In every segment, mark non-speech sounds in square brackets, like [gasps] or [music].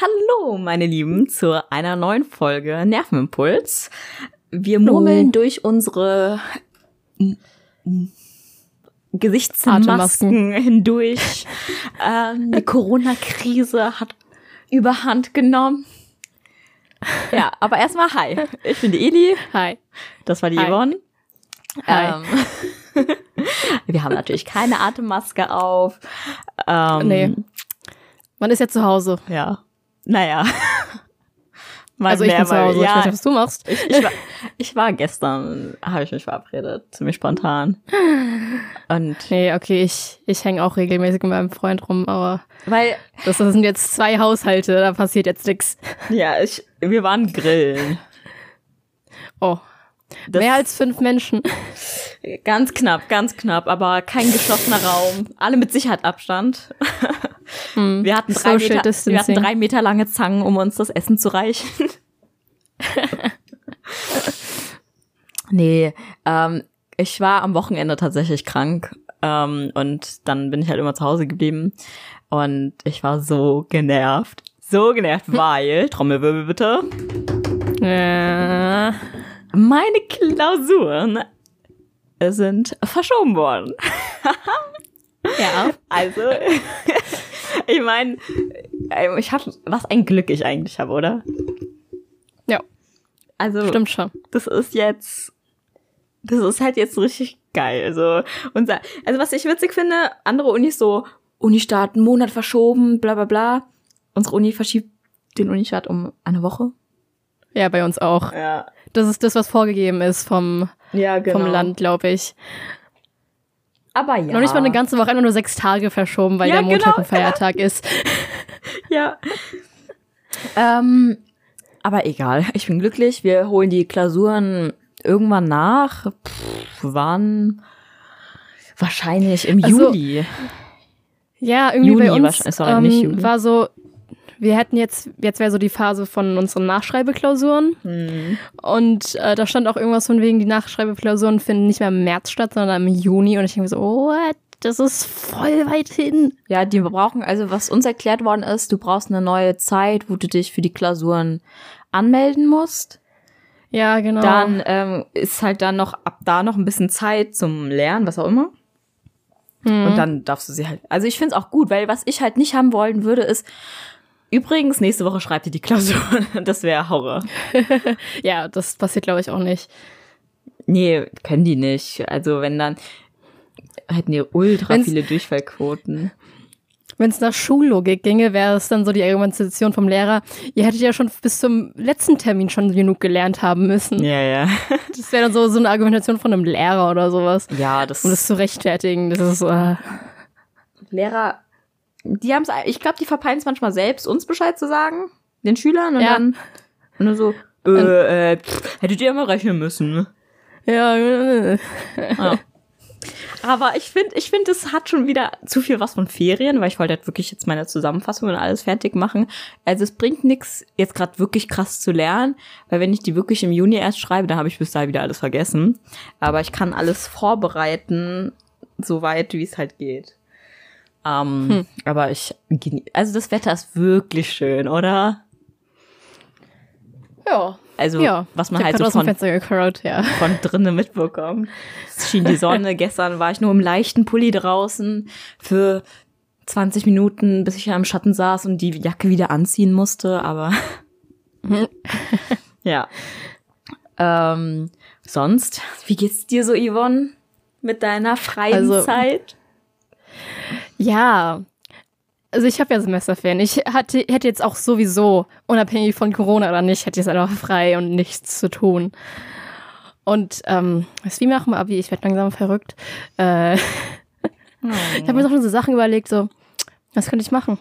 Hallo, meine Lieben, zu einer neuen Folge Nervenimpuls. Wir murmeln durch unsere Gesichtsmasken hindurch. ähm, die [laughs] Corona-Krise hat überhand genommen. Ja, aber erstmal hi. Ich bin die Eli. Hi. Das war die Hi. Yvonne. Hi. Ähm, [laughs] wir haben natürlich keine Atemmaske auf. Ähm, Nee. Man ist ja zu Hause. Ja. Naja. [laughs] Mal Also ich bin zu Hause. Ich Ja, weiß nicht, was du machst. ich, ich, war, [laughs] ich war gestern, habe ich mich verabredet, ziemlich spontan. Und Nee, okay, ich, ich hänge auch regelmäßig mit meinem Freund rum, aber weil, das, das sind jetzt zwei Haushalte, da passiert jetzt nix. ja, ich, wir waren grillen. Oh. Das- Mehr als fünf Menschen. Ganz knapp, ganz knapp, aber kein geschlossener Raum. Alle mit Sicherheit [laughs] Abstand. Wir hatten, drei Social Meter, wir hatten drei Meter lange Zangen, um uns das Essen zu reichen. [laughs] nee, ähm, ich war am Wochenende tatsächlich krank ähm, und dann bin ich halt immer zu Hause geblieben und ich war so genervt. So genervt, [laughs] weil, Trommelwirbel bitte, Äh, meine Klausuren sind verschoben worden. [laughs] ja. Also, [laughs] ich meine, ich habe, was ein Glück ich eigentlich habe, oder? Ja, Also, stimmt schon. das ist jetzt, das ist halt jetzt richtig geil. Also, unser, also was ich witzig finde, andere Unis so, Unistart einen Monat verschoben, bla bla bla. Unsere Uni verschiebt den Unistart um eine Woche. Ja, bei uns auch. Ja, Das ist das, was vorgegeben ist vom, ja genau. vom Land, glaube ich. Aber ja. Noch nicht mal eine ganze Woche, einfach nur sechs Tage verschoben, weil Ja, der Montag genau, ein Feiertag [laughs] ist. Ja. ähm, aber egal, ich bin glücklich. Wir holen die Klausuren irgendwann nach. Pff, wann? Wahrscheinlich im Also, Juli. Ja, irgendwie Juni bei uns sorry, nicht ähm, Juli. war so, wir hätten jetzt, jetzt wäre so die Phase von unseren Nachschreibeklausuren. Hm. Und äh, da stand auch irgendwas von wegen, die Nachschreibeklausuren finden nicht mehr im März statt, sondern im Juni. Und ich denke mir so, what? Das ist voll weit hin. Ja, die brauchen, also was uns erklärt worden ist, du brauchst eine neue Zeit, wo du dich für die Klausuren anmelden musst. Ja, genau. Dann ähm, ist halt dann noch ab da noch ein bisschen Zeit zum Lernen, was auch immer. Mhm. Und dann darfst du sie halt. Also ich finde es auch gut, weil was ich halt nicht haben wollen würde, ist übrigens nächste Woche schreibt ihr die Klausur. [laughs] Das wäre Horror. [laughs] ja, das passiert, glaube ich, auch nicht. Nee, können die nicht. Also wenn dann hätten die ultra Wenn's- viele Durchfallquoten. Wenn es nach Schullogik ginge, wäre es dann so die Argumentation vom Lehrer, ihr hättet ja schon bis zum letzten Termin schon genug gelernt haben müssen. Ja, ja. [laughs] Das wäre dann so, so eine Argumentation von einem Lehrer oder sowas. Ja, das, Um das zu rechtfertigen. Das ist, äh, Lehrer, die haben es, ich glaube, die verpeilen es manchmal selbst, uns Bescheid zu sagen, den Schülern und Ja. dann und dann so, äh, äh, pff, hättet ihr immer rechnen müssen. ja, äh, [laughs] Ja. Aber ich finde, ich finde, es hat schon wieder zu viel was von Ferien, weil ich wollte halt wirklich jetzt meine Zusammenfassung und alles fertig machen. Also es bringt nichts, jetzt gerade wirklich krass zu lernen, weil wenn ich die wirklich im Juni erst schreibe, dann habe ich bis dahin wieder alles vergessen. Aber ich kann alles vorbereiten, soweit wie es halt geht. Ähm, Aber ich, also das Wetter ist wirklich schön, oder? ja. Also ja. was man Ich halt so von gekrollt, ja. von drinnen mitbekommen. Es schien die Sonne. [laughs] Gestern war ich nur im leichten Pulli draußen für 20 Minuten, bis ich ja im Schatten saß und die Jacke wieder anziehen musste, aber [laughs] ja. Ähm, sonst, wie geht's dir so, Yvonne? Mit deiner freien Also- Zeit? Ja. Also ich habe ja Semesterferien. Ich hatte, hätte jetzt auch sowieso, unabhängig von Corona oder nicht, hätte ich jetzt einfach frei und nichts zu tun. Und ähm, wie machen wir Abi? Ich werde langsam verrückt. Äh, [laughs] Ich habe mir noch so Sachen überlegt, so, was könnte ich machen?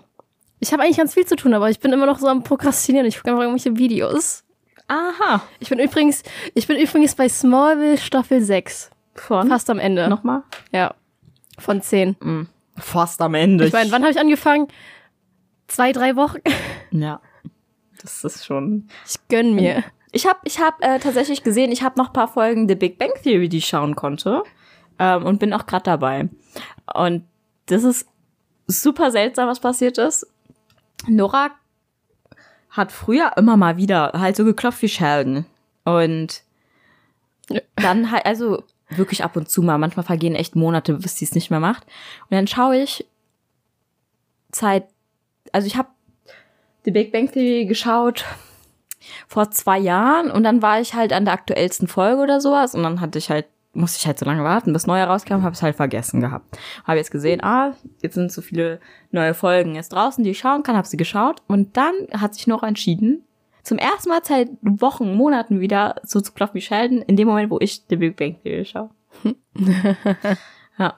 Ich habe eigentlich ganz viel zu tun, aber ich bin immer noch so am Prokrastinieren. Ich gucke einfach irgendwelche Videos. Aha. Ich bin übrigens, ich bin übrigens bei Smallville Staffel 6. Von? Fast am Ende. Nochmal? Ja. Von 10. Fast am Ende. Ich meine, wann habe ich angefangen? Zwei, drei Wochen? [laughs] Ja. Das ist schon. Ich gönn mir. Ich habe ich hab, äh, tatsächlich gesehen, ich habe noch ein paar Folgen The Big Bang Theory, die ich schauen konnte. Ähm, und bin auch gerade dabei. Und das ist super seltsam, was passiert ist. Nora hat früher immer mal wieder halt so geklopft wie Sheldon. Und dann halt, also wirklich ab und zu mal, manchmal vergehen echt Monate, bis sie es nicht mehr macht. Und dann schaue ich Zeit, also ich habe The Big Bang Theory geschaut vor zwei Jahren und dann war ich halt an der aktuellsten Folge oder sowas und dann hatte ich halt musste ich halt so lange warten, bis neue rauskam, habe es halt vergessen gehabt. Habe jetzt gesehen, ah, jetzt sind so viele neue Folgen jetzt draußen, die ich schauen kann, habe sie geschaut und dann hat sich noch entschieden, zum ersten Mal seit Wochen, Monaten wieder so zu klopfen wie Sheldon, in dem Moment, wo ich The Big Bang Theory schaue. [laughs] ja.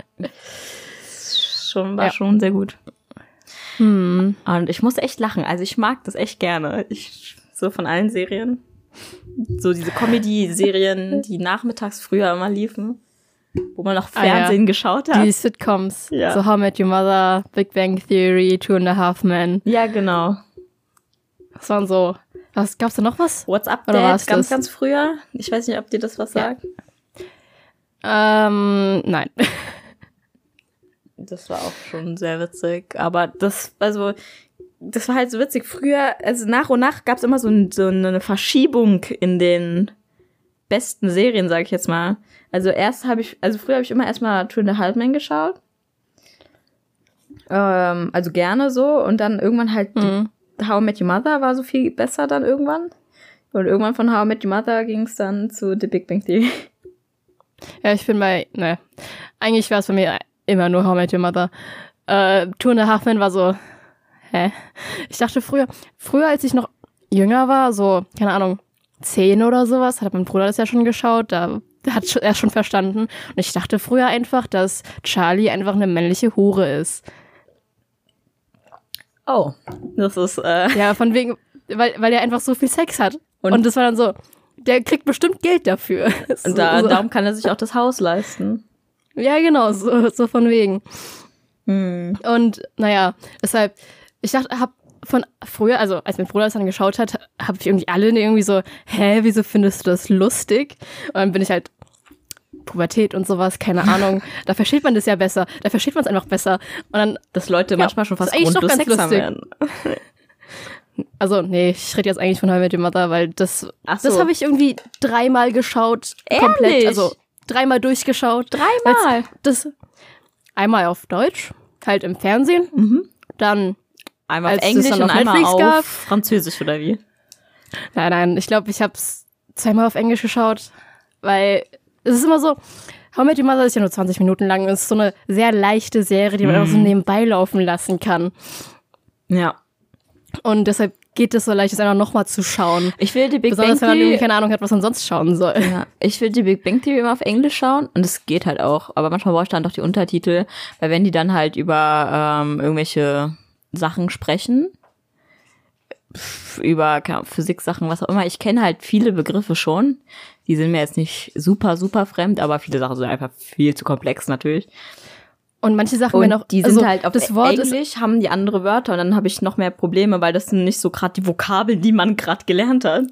Schon, war Ja. schon sehr gut. Hm. Und ich musste echt lachen. Also ich mag das echt gerne. Ich, so von allen Serien. So diese Comedy-Serien, [laughs] die nachmittags früher immer liefen. Wo man noch Ah, ja. Fernsehen geschaut hat. Die Sitcoms. Ja. So How Met Your Mother, Big Bang Theory, Two and a Half Men. ja, genau. Das waren so. Was gab's da noch was? WhatsApp Dad, ganz, das? ganz früher. Ich weiß nicht, ob dir das was Ja. sagt. Ähm, nein. Das war auch schon sehr witzig. Aber das, also, das war halt so witzig. Früher, also nach und nach gab es immer so, ein, so eine Verschiebung in den besten Serien, sag ich jetzt mal. Also erst habe ich, also früher habe ich immer erstmal Two and a Half Men geschaut. Ähm, also gerne so. Und dann irgendwann halt Mhm. How I Met Your Mother war so viel besser dann irgendwann. Und irgendwann von How I Met Your Mother ging es dann zu The Big Bang Theory. [laughs] Ja, ich bin bei, ne. Eigentlich war es bei mir immer nur How I Met Your Mother. Äh, Two and a Half war so, hä? Ich dachte früher, früher als ich noch jünger war, so, keine Ahnung, zehn oder sowas, hat mein Bruder das ja schon geschaut, da hat er schon verstanden. Und ich dachte früher einfach, dass Charlie einfach eine männliche Hure ist. Oh, das ist, äh, Ja, von wegen, weil, weil er einfach so viel Sex hat. Und- Und, das war dann so, der kriegt bestimmt Geld dafür. [laughs] und da, so, darum kann er sich auch das Haus leisten. Ja, genau, so, so von wegen. Hm. Und naja, deshalb, ich dachte, hab von früher, also als mein Bruder das dann geschaut hat, habe ich irgendwie alle irgendwie so, hä, wieso findest du das lustig? Und dann bin ich halt Pubertät und sowas, keine Ahnung. [laughs] da versteht man das ja besser. Da versteht man es einfach besser. Und dann, Dass Leute Ja, manchmal schon fast grundlos ganz Sex haben lustig. werden. also nee, ich rede jetzt eigentlich von How I Met Your Mother, weil das, so. das habe ich irgendwie dreimal geschaut, Ehrlich? komplett, also dreimal durchgeschaut. Dreimal? Das einmal auf Deutsch, halt im Fernsehen, Mhm. dann Einmal auf Englisch dann und einmal Netflix auf gab. Französisch oder wie? Nein, nein, ich glaube, ich habe es zweimal auf Englisch geschaut, weil es ist immer so, How Met Your Mother ist ja nur 20 Minuten lang. Es ist so eine sehr leichte Serie, die man einfach so nebenbei laufen lassen kann. Ja. Und deshalb geht es so leicht, es einfach nochmal zu schauen. Ich will die Big Bang Besonders wenn man irgendwie Theory. keine Ahnung hat, was man sonst schauen soll. Ja, ich will die Big Bang Theory immer auf Englisch schauen und es geht halt auch. Aber manchmal brauche ich dann doch die Untertitel, weil wenn die dann halt über ähm, irgendwelche Sachen sprechen, über Physik-Sachen, was auch immer, ich kenne halt viele Begriffe schon. Die sind mir jetzt nicht super, super fremd, aber viele Sachen sind einfach viel zu komplex natürlich. Und manche Sachen Und werden auch, die sind also halt auf das Wort Englisch, haben die andere Wörter und dann habe ich noch mehr Probleme, weil das sind nicht so gerade die Vokabeln, die man gerade gelernt hat.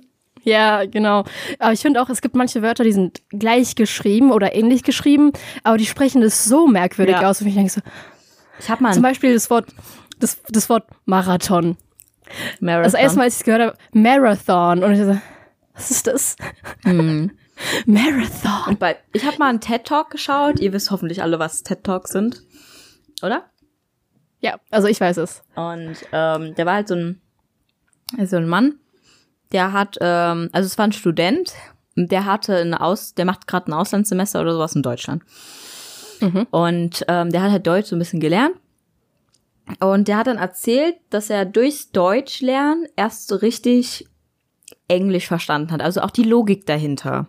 ja, genau. Aber ich finde auch, es gibt manche Wörter, die sind gleich geschrieben oder ähnlich geschrieben, aber die sprechen das so merkwürdig Ja. aus. Und ich denke so, Ich habe mal zum Beispiel das Wort, das, das Wort Marathon. Marathon. Das erste Mal, als ich es gehört habe, Marathon. Und ich so, was ist das? Hm. [laughs] Marathon. Und bei, ich habe mal einen TED Talk geschaut. Ihr wisst hoffentlich alle, was TED Talks sind, oder? Ja, also ich weiß es. Und ähm, der war halt so ein, so ein Mann, der hat, ähm, also es war ein Student, der hatte eine Aus, der macht gerade ein Auslandssemester oder sowas in Deutschland. Mhm. Und ähm, der hat halt Deutsch so ein bisschen gelernt. Und der hat dann erzählt, dass er durchs Deutschlernen erst so richtig Englisch verstanden hat. Also auch die Logik dahinter.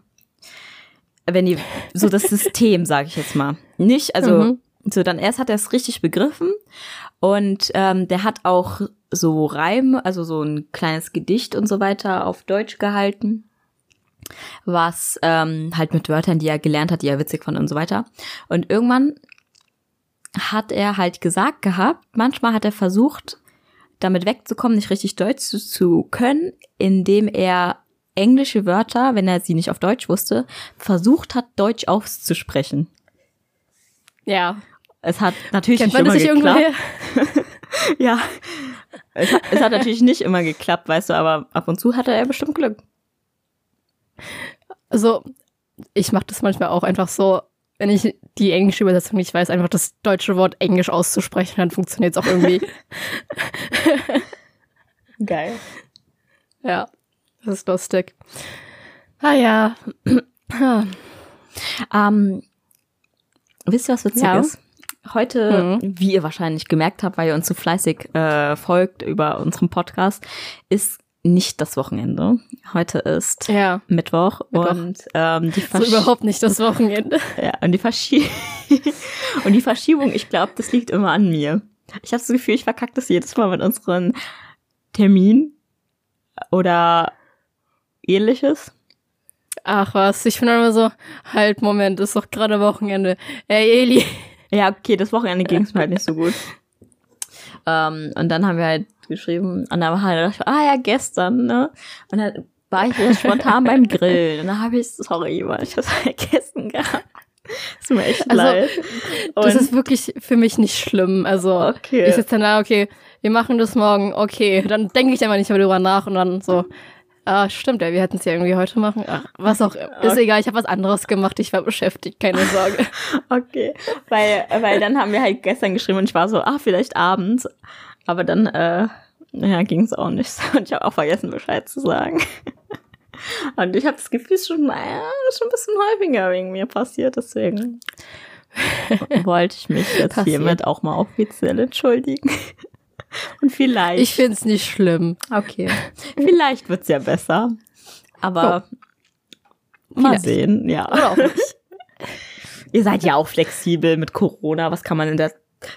Wenn die, so das [laughs] System, sage ich jetzt mal. Nicht, also Mhm. so dann erst hat er es richtig begriffen und ähm, der hat auch so Reim, also so ein kleines Gedicht und so weiter auf Deutsch gehalten, was ähm, halt mit Wörtern, die er gelernt hat, die er witzig fand und so weiter. Und irgendwann hat er halt gesagt gehabt, manchmal hat er versucht, damit wegzukommen, nicht richtig Deutsch zu, zu können, indem er englische Wörter, wenn er sie nicht auf Deutsch wusste, versucht hat, Deutsch auszusprechen. Ja. Es hat natürlich Kennt nicht immer geklappt. [laughs] Ja. Es es hat natürlich nicht immer geklappt, weißt du, aber ab und zu hatte er bestimmt Glück. Also, ich mache das manchmal auch einfach so, wenn ich die englische Übersetzung nicht weiß, einfach das deutsche Wort Englisch auszusprechen, dann funktioniert es auch irgendwie. [laughs] Geil. ja, das ist lustig. Ah ja. [clears throat] Ähm, wisst ihr, was witzig Ja. ist? Heute, wie ihr wahrscheinlich gemerkt habt, weil ihr uns so fleißig äh, folgt über unseren Podcast, ist nicht das Wochenende. Heute ist Ja, Mittwoch, Mittwoch. und ähm, die, so Versch überhaupt nicht das Wochenende. [laughs] ja, und die Verschiebung [laughs] und die Verschiebung, ich glaube, das liegt immer an mir. Ich habe das Gefühl, ich verkacke das jedes Mal mit unseren Termin oder ähnliches. Ach was, ich bin immer so, halt, Moment, ist doch gerade Wochenende. Ey, Eli. Ja, okay, das Wochenende ging es mir halt nicht so gut. [laughs] Ähm, und dann haben wir halt geschrieben, und dann halt dachte ich, ah ja, gestern, ne? Und dann war ich wieder spontan beim Grillen. Und dann habe ich, sorry, weil ich das vergessen gehabt. Ist mir echt Also, leid. Das ist wirklich für mich nicht schlimm. Also, Okay. ich sitze dann da, okay, wir machen das morgen, okay. Dann denke ich einfach nicht mehr drüber nach und dann so, ah, stimmt, ja, wir hätten es ja irgendwie heute machen. Ach, was auch, ist egal, ich habe was anderes gemacht, ich war beschäftigt, keine Sorge. [laughs] Okay, weil, weil dann haben wir halt gestern geschrieben und ich war so, ah, vielleicht abends. Aber dann, äh, ja, ging es auch nicht. [laughs] Und ich habe auch vergessen, Bescheid zu sagen. [laughs] Und ich habe das Gefühl, es ist schon, naja, schon ein bisschen häufiger wegen mir passiert. Deswegen wollte ich mich jetzt Passiert. hiermit auch mal offiziell entschuldigen. [laughs] Und vielleicht, Ich find's nicht schlimm. okay, [laughs] vielleicht wird's ja besser. Aber mal Vielleicht. sehen, ja. Oder auch nicht. [laughs] Ihr seid ja auch flexibel mit Corona. Was kann man in der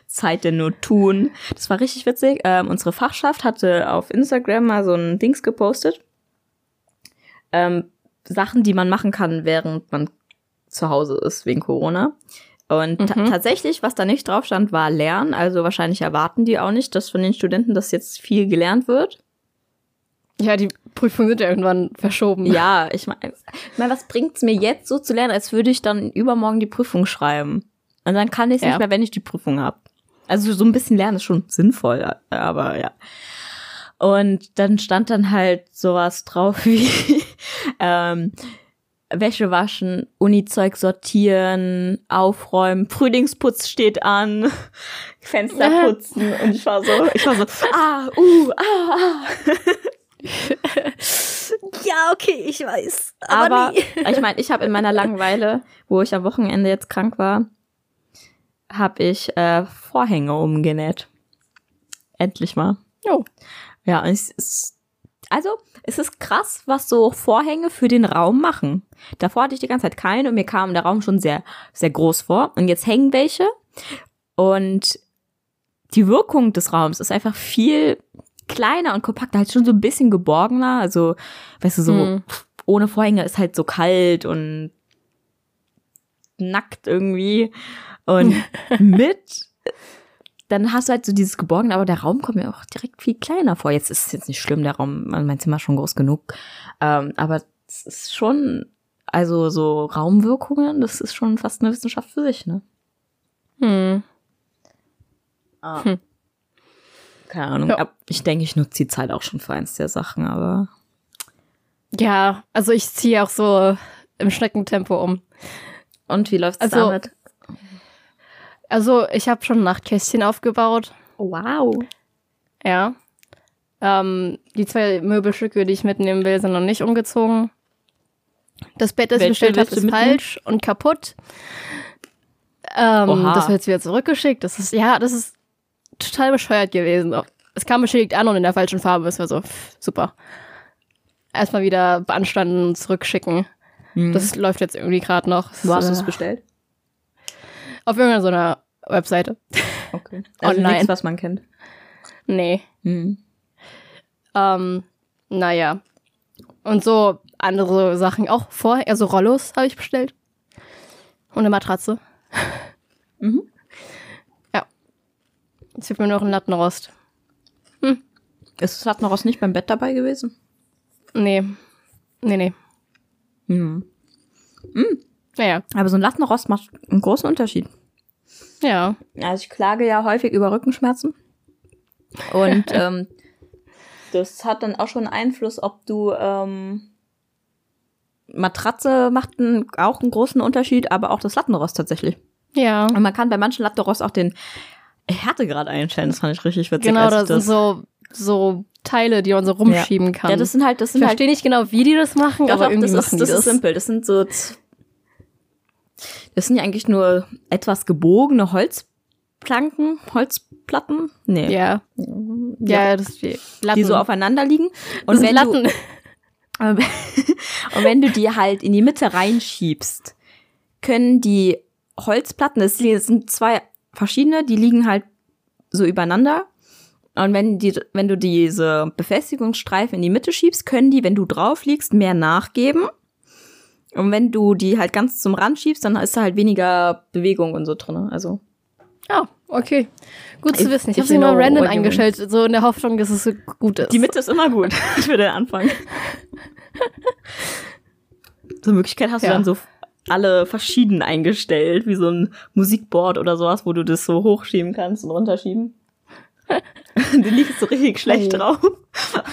Zeit denn nur tun? Das war richtig witzig. Ähm, unsere Fachschaft hatte auf Instagram mal so ein Dings gepostet. Ähm, Sachen, die man machen kann, während man zu Hause ist wegen Corona. Und Mhm. tatsächlich, was da nicht drauf stand, war Lernen. Also wahrscheinlich erwarten die auch nicht, dass von den Studenten das jetzt viel gelernt wird. Ja, die Prüfungen sind ja irgendwann verschoben. Ja, ich meine, ich mein, was bringt's mir jetzt so zu lernen, als würde ich dann übermorgen die Prüfung schreiben? Und dann kann ich Ja. nicht mehr, wenn ich die Prüfung habe. Also so ein bisschen lernen ist schon sinnvoll, aber ja. Und dann stand dann halt sowas drauf [laughs] wie ähm, Wäsche waschen, Unizeug sortieren, aufräumen, Frühlingsputz steht an, [laughs] Fenster Ja. putzen. Und ich war so, ich war so, [laughs] ah, uh, ah, ah. [laughs] Ja, okay, ich weiß. Aber ich meine, ich habe in meiner Langeweile, wo ich am Wochenende jetzt krank war, habe ich äh, Vorhänge umgenäht. Endlich mal. Jo. Ja, und es ist, also es ist krass, was so Vorhänge für den Raum machen. Davor hatte ich die ganze Zeit keine und mir kam der Raum schon sehr, sehr groß vor. Und jetzt hängen welche. Und die Wirkung des Raums ist einfach viel kleiner und kompakter, halt schon so ein bisschen geborgener. Also, weißt du, so Hm. ohne Vorhänge ist halt so kalt und nackt irgendwie. Und [laughs] mit, dann hast du halt so dieses Geborgene, aber der Raum kommt mir auch direkt viel kleiner vor. Jetzt ist es jetzt nicht schlimm, der Raum, mein Zimmer ist schon groß genug. Ähm, aber es ist schon, also so Raumwirkungen, das ist schon fast eine Wissenschaft für sich, ne? Hm. Ah. Hm. Keine Ahnung. Ja. Ich denke, ich nutze die Zeit auch schon für eins der Sachen, aber. Ja, also ich ziehe auch so im Schneckentempo um. Und wie läuft's Also- damit? Also ich habe schon Nachtkästchen aufgebaut. Wow. Ja. Ähm, die zwei Möbelstücke, die ich mitnehmen will, sind noch nicht umgezogen. Das Bett, das ich bestellt habe, ist falsch und kaputt. Ähm, das wird jetzt wieder zurückgeschickt. Das ist, ja, das ist total bescheuert gewesen. Es kam beschädigt an und in der falschen Farbe. Es war so, pff, super. Erstmal wieder beanstanden und zurückschicken. Hm. Das läuft jetzt irgendwie gerade noch. Wo hast du es Äh, bestellt? Auf irgendeiner so einer Webseite. Okay. Also Online. nichts, was man kennt. Nee. Hm. Ähm, naja. Und so andere Sachen auch vorher, also Rollos habe ich bestellt. Und eine Matratze. [laughs] Mhm. Ja. Jetzt fehlt mir noch ein Lattenrost. Ist Lattenrost nicht beim Bett dabei gewesen? Nee. Nee, nee. Hm. Naja. Aber so ein Lattenrost macht einen großen Unterschied. Ja. Also ich klage ja häufig über Rückenschmerzen. Und [laughs] ähm, Das hat dann auch schon Einfluss, ob du ähm, Matratze macht einen, auch einen großen Unterschied, aber auch das Lattenrost tatsächlich. Ja. Und man kann bei manchen Lattenrost auch den Härtegrad einstellen. Das fand ich richtig witzig. Genau, ich das sind so, so Teile, die man so rumschieben kann. Ja, das sind halt, das ich sind halt verstehe nicht genau, wie die das machen, Doch, aber doch, irgendwie das machen ist, das ist simpel. Das sind so, das sind ja eigentlich nur etwas gebogene Holzplanken, Holzplatten, nee, Ja, ja, das ist wie Latten. die so aufeinander liegen. das [laughs] Und wenn Latten. du, und wenn du die halt in die Mitte reinschiebst, können die Holzplatten, das sind zwei verschiedene, die liegen halt so übereinander. Und wenn, die, wenn du diese Befestigungsstreifen in die Mitte schiebst, können die, wenn du drauf liegst, mehr nachgeben. Und wenn du die halt ganz zum Rand schiebst, dann ist da halt weniger Bewegung und so drin. Also Ja, okay. Gut zu wissen. Ich if habe sie know random eingestellt, so in der Hoffnung, dass es so gut ist. die Mitte ist immer gut. [laughs] Ich würde anfangen. Zur Möglichkeit hast du Ja. dann so alle verschieden eingestellt, wie so ein Musikboard oder sowas, wo du das so hochschieben kannst und runterschieben. [laughs] du liegst so richtig schlecht Oh. drauf.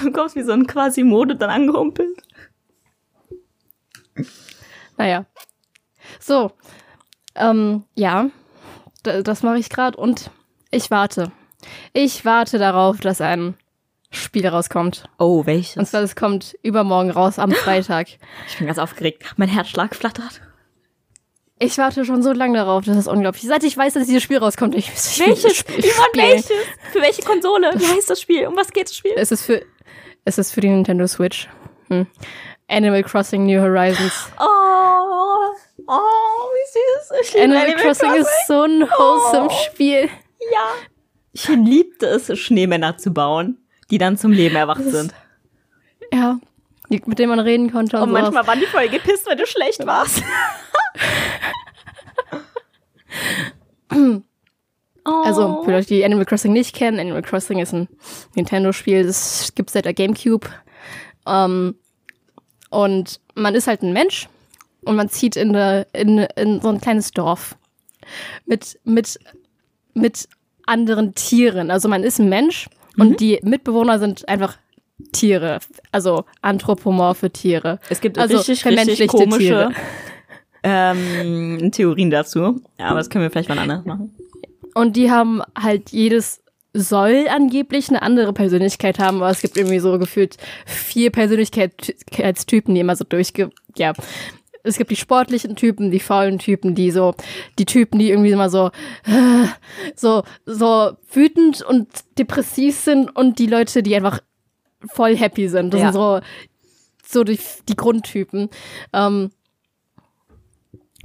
Du kommst wie so ein Quasi-Mode dann angehumpelt. Naja. So. Ähm, ja. D das mache ich gerade und ich warte. Ich warte darauf, dass ein Spiel rauskommt. Oh, Und welches? zwar, es kommt übermorgen raus am [gasps] Freitag. Ich bin ganz aufgeregt. Mein Herzschlag flattert. Ich warte schon so lange darauf, das ist unglaublich. Seit ich weiß, dass dieses Spiel rauskommt, ich, ich will Welches? Spiel Simon, welches? Für welche Konsole? Wie heißt das Spiel? Um was geht das Spiel? Es ist für, es ist für die Nintendo Switch. Hm. Animal Crossing New Horizons. Oh, oh, wie süß. Ich liebe Animal, Crossing, ist so ein wholesome Oh. Spiel. Ja. Ich liebte es, Schneemänner zu bauen, die dann zum Leben erwacht sind. Ja. Mit dem man reden konnte und, Und sowas. manchmal waren die voll gepisst, wenn du schlecht warst. [laughs] oh. Also, für Leute, die Animal Crossing nicht kennen, Animal Crossing ist ein Nintendo-Spiel, das gibt seit der GameCube. Ähm, und man ist halt ein Mensch und man zieht in, eine, in, in so ein kleines Dorf mit, mit, mit anderen Tieren. Also man ist ein Mensch und die Mitbewohner sind einfach Tiere, also anthropomorphe Tiere. es gibt also richtig, richtig komische ähm, Theorien dazu. Aber das können wir vielleicht mal anders machen. Und die haben halt jedes soll angeblich eine andere Persönlichkeit haben, aber es gibt irgendwie so gefühlt vier Persönlichkeitstypen, die immer so durchge... Ja. Es gibt die sportlichen Typen, die faulen Typen, die so, die Typen, die irgendwie immer so, [sighs] so, so wütend und depressiv sind und die Leute, die einfach voll happy sind. Das Ja. sind so, so die, die Grundtypen. Ähm,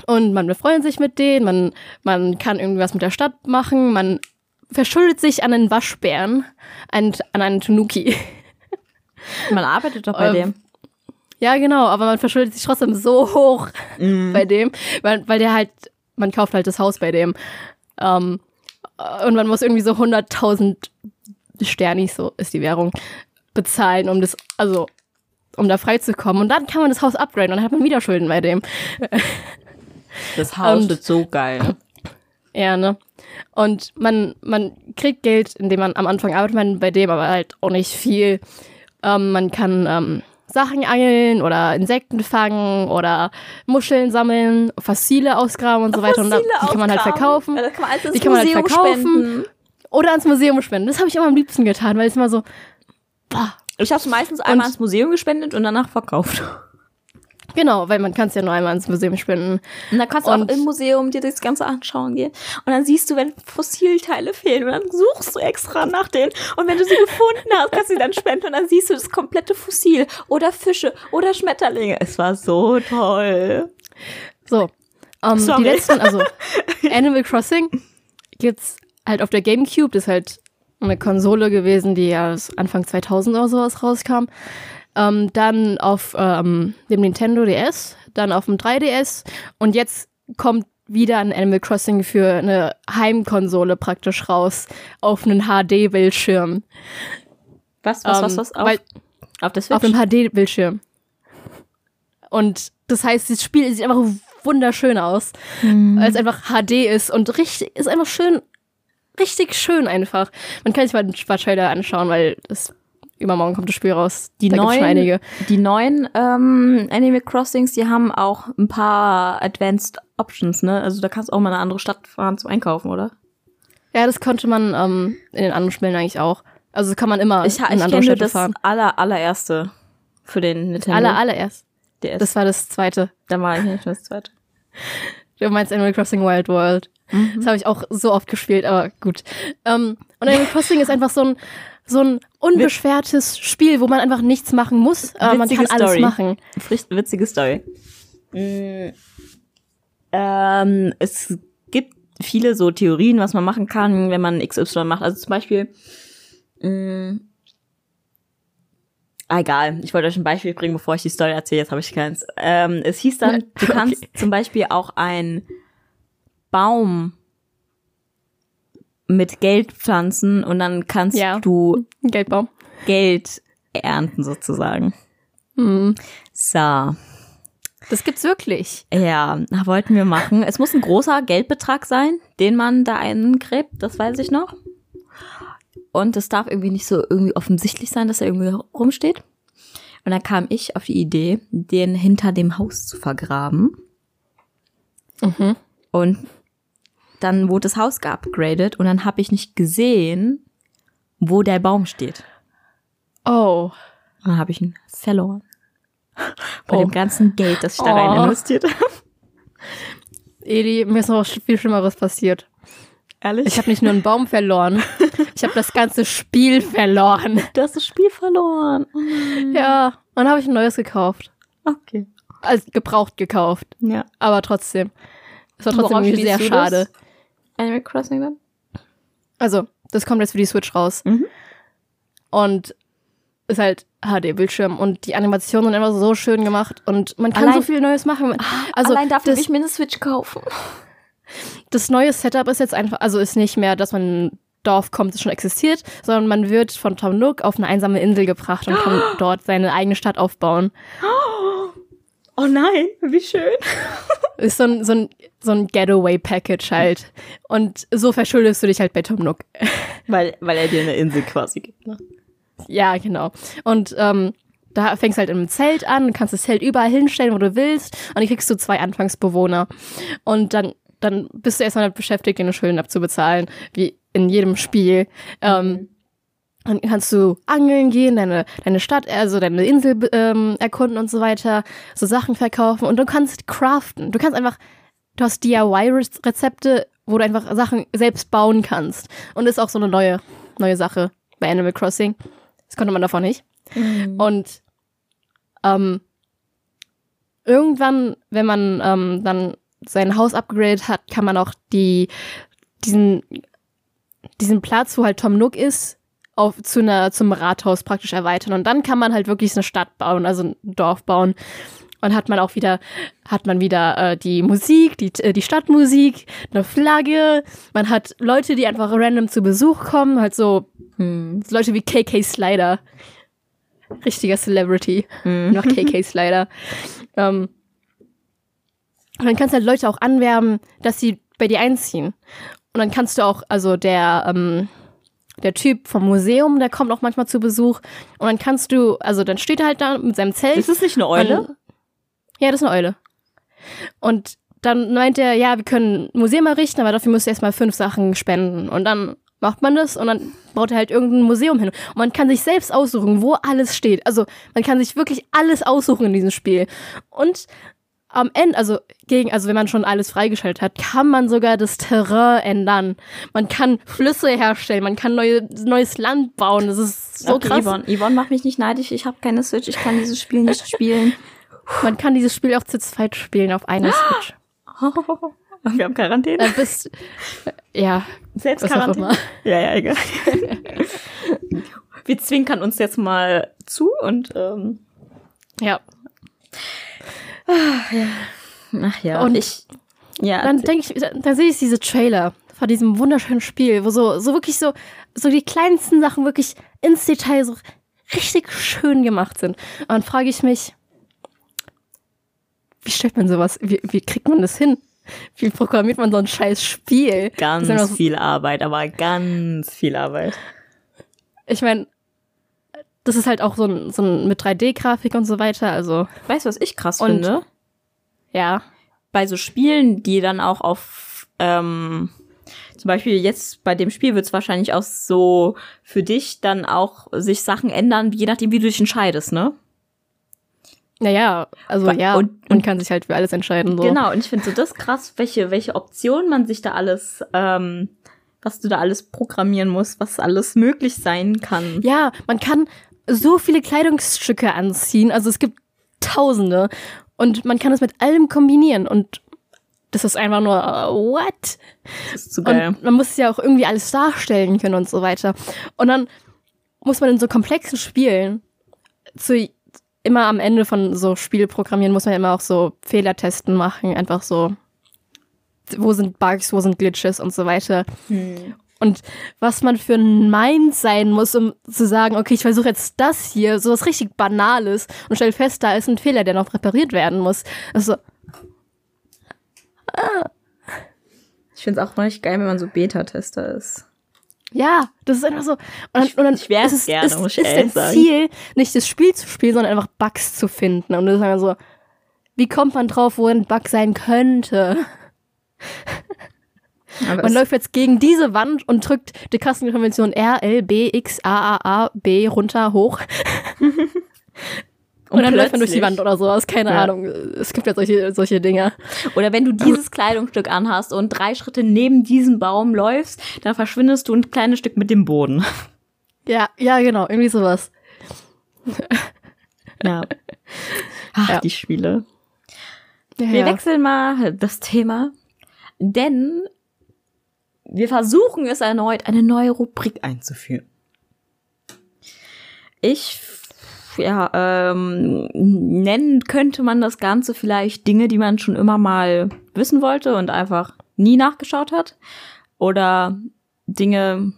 und man befreundet sich mit denen, man, man kann irgendwas mit der Stadt machen, man verschuldet sich an einen Waschbären, an, an einen Tanuki. Man arbeitet doch bei Ähm, dem. Ja, genau, aber man verschuldet sich trotzdem so hoch bei dem, weil, weil der halt, man kauft halt das Haus bei dem. Ähm, und man muss irgendwie so 100.000 Sternis, so ist die Währung, bezahlen, um das, also, um da freizukommen. Und dann kann man das Haus upgraden und dann hat man wieder Schulden bei dem. [laughs] Das Haus und- wird so geil. [clears throat] Ja, ne? Und man, man kriegt Geld, indem man am Anfang arbeitet man bei dem, aber halt auch nicht viel. Ähm, man kann ähm, Sachen angeln oder Insekten fangen oder Muscheln sammeln, Fossile ausgraben und so weiter. Und da, die kann man halt verkaufen. Ja, kann man Die kann man halt Museum verkaufen. spenden. Oder ans Museum spenden. Das habe ich immer am liebsten getan, weil es immer so, boah, Ich habe es meistens einmal ins Museum gespendet und danach verkauft. Genau, weil man kann es ja nur einmal ans Museum spenden. Und dann kannst du Und- auch im Museum dir das Ganze anschauen gehen. Und dann siehst du, wenn Fossilteile fehlen. Und dann suchst du extra nach denen. Und wenn du sie gefunden hast, kannst du sie dann spenden. Und dann siehst du das komplette Fossil. Oder Fische. Oder Schmetterlinge. Es war so toll. So, ähm, die letzten, also [laughs] Animal Crossing gibt's halt auf der GameCube, das ist halt eine Konsole gewesen, die ja Anfang 2000 oder sowas rauskam. Ähm, dann auf ähm, dem Nintendo DS, dann auf dem 3DS und jetzt kommt wieder ein Animal Crossing für eine Heimkonsole praktisch raus auf einen HD-Bildschirm. Was, was, Ähm, was, was? Auf, weil- auf der Auf Switch? einem HD-Bildschirm. Und das heißt, das Spiel sieht einfach wunderschön aus, weil es einfach HD ist und richtig, ist einfach schön, richtig schön einfach. Man kann sich mal den Trailer anschauen, weil das übermorgen kommt das Spiel raus. Die da neuen, einige. die neuen ähm, Animal Crossings, die haben auch ein paar Advanced Options, ne? Also da kannst du auch mal in eine andere Stadt fahren zum Einkaufen, oder? Ja, das konnte man ähm, in den anderen Spielen eigentlich auch. Also kann man immer Ich, in ich andere Städte das fahren. aller, allererste für den Nintendo. Aller, allererst. DS. Das war das zweite. da war ich nicht das zweite. Du meinst Animal Crossing Wild World. Mhm. Das habe ich auch so oft gespielt, aber gut. Ähm, und Animal Crossing ist einfach so ein, so ein unbeschwertes Spiel, wo man einfach nichts machen muss, aber man kann alles Story. machen. Frisch, witzige Story. Mm, ähm, es gibt viele so Theorien, was man machen kann, wenn man XY macht. Also zum Beispiel, mh, ah, egal, ich wollte euch ein Beispiel bringen, bevor ich die Story erzähle, jetzt habe ich keins. Ähm, es hieß dann, [laughs] du kannst Okay. zum Beispiel auch einen Baum mit Geld pflanzen und dann kannst Ja. du Geldbaum. Geld ernten sozusagen. Mhm. So. Das gibt's wirklich. Ja, wollten wir machen. Es muss ein großer Geldbetrag sein, den man da eingräbt, das weiß ich noch. Und es darf irgendwie nicht so irgendwie offensichtlich sein, dass er irgendwie rumsteht. Und dann kam ich auf die Idee, den hinter dem Haus zu vergraben. Mhm. Und dann wurde das Haus geupgradet und dann habe ich nicht gesehen, wo der Baum steht. Oh. Und dann habe ich ihn verloren. Bei Oh. dem ganzen Geld, das ich da Oh. rein investiert habe. Edi, mir ist noch viel Schlimmeres passiert. Ehrlich? Ich habe nicht nur einen Baum verloren, ich habe das ganze Spiel verloren. du hast das Spiel verloren. Ja, und dann habe ich ein neues gekauft. Okay. Also gebraucht gekauft. Ja. Aber trotzdem. Es war trotzdem Worauf sehr schade. das? Animal Crossing dann? Also, das kommt jetzt für die Switch raus. Mhm. Und ist halt HD-Bildschirm und die Animationen sind immer so schön gemacht und man kann Allein- so viel Neues machen. Also Allein dafür das, will ich mir eine Switch kaufen. [laughs] das neue Setup ist jetzt einfach, also ist nicht mehr, dass man in ein Dorf kommt, das schon existiert, sondern man wird von Tom Nook auf eine einsame Insel gebracht und kann [gasps] dort seine eigene Stadt aufbauen. Oh [gasps] nein, wie schön. Ist so ein, so ein, so ein Getaway-Package halt. Und so verschuldest du dich halt bei Tom Nook. Weil, weil er dir eine Insel quasi gibt. Ne? Ja, genau. Und ähm, da fängst du halt im Zelt an, kannst das Zelt überall hinstellen, wo du willst, und dann kriegst du zwei Anfangsbewohner. Und dann, dann bist du erstmal damit beschäftigt, deine Schulden abzubezahlen, wie in jedem Spiel. Ähm, dann kannst du angeln gehen, deine, deine Stadt, also deine Insel ähm, erkunden und so weiter, so Sachen verkaufen und du kannst craften. Du kannst einfach, du hast DIY-Rezepte, wo du einfach Sachen selbst bauen kannst. Und ist auch so eine neue, neue Sache bei Animal Crossing. Das konnte man davor nicht. Und ähm, irgendwann, wenn man ähm, dann sein Haus upgradet hat, kann man auch die, diesen, diesen Platz, wo halt Tom Nook ist, auf, zu einer, zum Rathaus praktisch erweitern. Und dann kann man halt wirklich eine Stadt bauen, also ein Dorf bauen. Und hat man auch wieder, hat man wieder äh, die Musik, die, äh, die Stadtmusik, eine Flagge. Man hat Leute, die einfach random zu Besuch kommen, halt so Hm. so Leute wie KK Slider. Richtiger Celebrity. Hm. Noch KK [laughs] Slider. ähm, und dann kannst du halt Leute auch anwerben, dass sie bei dir einziehen. Und dann kannst du auch, also der, ähm, der Typ vom Museum, der kommt auch manchmal zu Besuch. Und dann kannst du, also dann steht er halt da mit seinem Zelt. Ist es nicht eine Eule? Und- ja, das ist eine Eule. Und dann meint er, ja, wir können ein Museum errichten, aber dafür müsst ihr erstmal fünf Sachen spenden. Und dann macht man das und dann baut er halt irgendein Museum hin. Und man kann sich selbst aussuchen, wo alles steht. Also man kann sich wirklich alles aussuchen in diesem Spiel. Und am Ende, also gegen, also wenn man schon alles freigeschaltet hat, kann man sogar das Terrain ändern. Man kann Flüsse herstellen, man kann neue, neues Land bauen. Das ist so okay, krass. Yvonne. Yvonne macht mich nicht neidisch. Ich habe keine Switch. Ich kann dieses Spiel nicht spielen. Man kann dieses Spiel auch zu zweit spielen auf einer [gasps] Switch. [laughs] Wir haben Quarantäne. Dann bist ja, Selbst Quarantäne. [laughs] Ja, ja, egal. Wir zwinkern uns jetzt mal zu und ähm, Ja. Ach ja. Und ich ja, Dann denke ich, dann, dann sehe ich diese Trailer von diesem wunderschönen Spiel, wo so, so wirklich so, so die kleinsten Sachen wirklich ins Detail so richtig schön gemacht sind. Und dann frage ich mich, wie stellt man sowas, wie, wie kriegt man das hin? Wie programmiert man so ein scheiß Spiel? ganz so- viel Arbeit, aber ganz viel Arbeit. Ich meine, das ist halt auch so ein, so ein mit 3D-Grafik und so weiter. Also, Weißt du, was ich krass Und- finde? ja. Bei so Spielen, die dann auch auf, ähm, zum Beispiel jetzt bei dem Spiel wird es wahrscheinlich auch so für dich dann auch sich Sachen ändern, je nachdem, wie du dich entscheidest, ne? Naja, also ja, und- man kann sich halt für alles entscheiden. So. Genau, und ich finde so das krass, welche, welche Optionen man sich da alles, ähm, was du da alles programmieren musst, was alles möglich sein kann. Ja, man kann so viele Kleidungsstücke anziehen. Also es gibt Tausende. Und man kann es mit allem kombinieren. Und das ist einfach nur, uh, what? Das ist so geil. Und man muss es ja auch irgendwie alles darstellen können und so weiter. Und dann muss man in so komplexen Spielen zu immer am Ende von so Spielprogrammieren muss man immer auch so Fehlertesten machen, einfach so wo sind Bugs, wo sind Glitches und so weiter. Und was man für ein Mind sein muss, um zu sagen, okay, ich versuche jetzt das hier, so was richtig Banales und stell fest, da ist ein Fehler, der noch repariert werden muss. Also, Ich finde es auch richtig geil, wenn man so Beta-Tester ist. Ja, das ist einfach so. Und dann, und dann ich wär's ist es gerne, ist, muss ich ist dein sagen. Ziel, nicht das Spiel zu spielen, sondern einfach Bugs zu finden. Und das ist einfach so, wie kommt man drauf, wo ein Bug sein könnte? Aber Man läuft jetzt gegen diese Wand und drückt die Kassenkonvention R, L, B, X, A, A, A, B runter, hoch. [laughs] Und, dann läuft man durch die Wand oder sowas, keine Ja. Ahnung. Es gibt ja solche, solche Dinge. Oder wenn du dieses Kleidungsstück anhast und drei Schritte neben diesem Baum läufst, dann verschwindest du ein kleines Stück mit dem Boden. Ja, ja, genau, irgendwie sowas. [laughs] Ja. Ach, Ja. die Spiele. Ja, Wir wechseln mal das Thema, denn wir versuchen es erneut, eine neue Rubrik einzuführen. Ich, ja, ähm, nennen könnte man das Ganze vielleicht Dinge, die man schon immer mal wissen wollte und einfach nie nachgeschaut hat. Oder Dinge,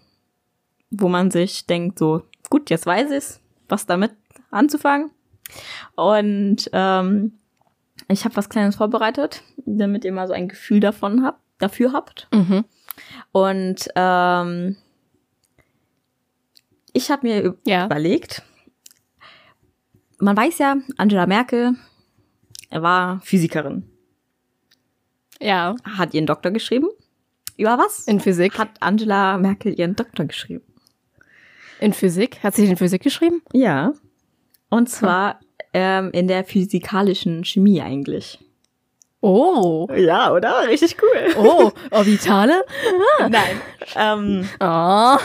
wo man sich denkt, so, gut, jetzt weiß ich's, was damit anzufangen. Und ähm, ich habe was Kleines vorbereitet, damit ihr mal so ein Gefühl davon habt, dafür habt. Mhm. Und ähm, ich habe mir Ja. überlegt, man weiß ja, Angela Merkel war Physikerin, Ja, hat ihren Doktor geschrieben. Über was? in Physik. hat Angela Merkel ihren Doktor geschrieben? In Physik? Hat sie in Physik geschrieben? Ja. Und zwar ähm, in der physikalischen Chemie eigentlich. Oh. Ja, oder? Richtig cool. Oh, Orbitale? Nein. ähm, Oh.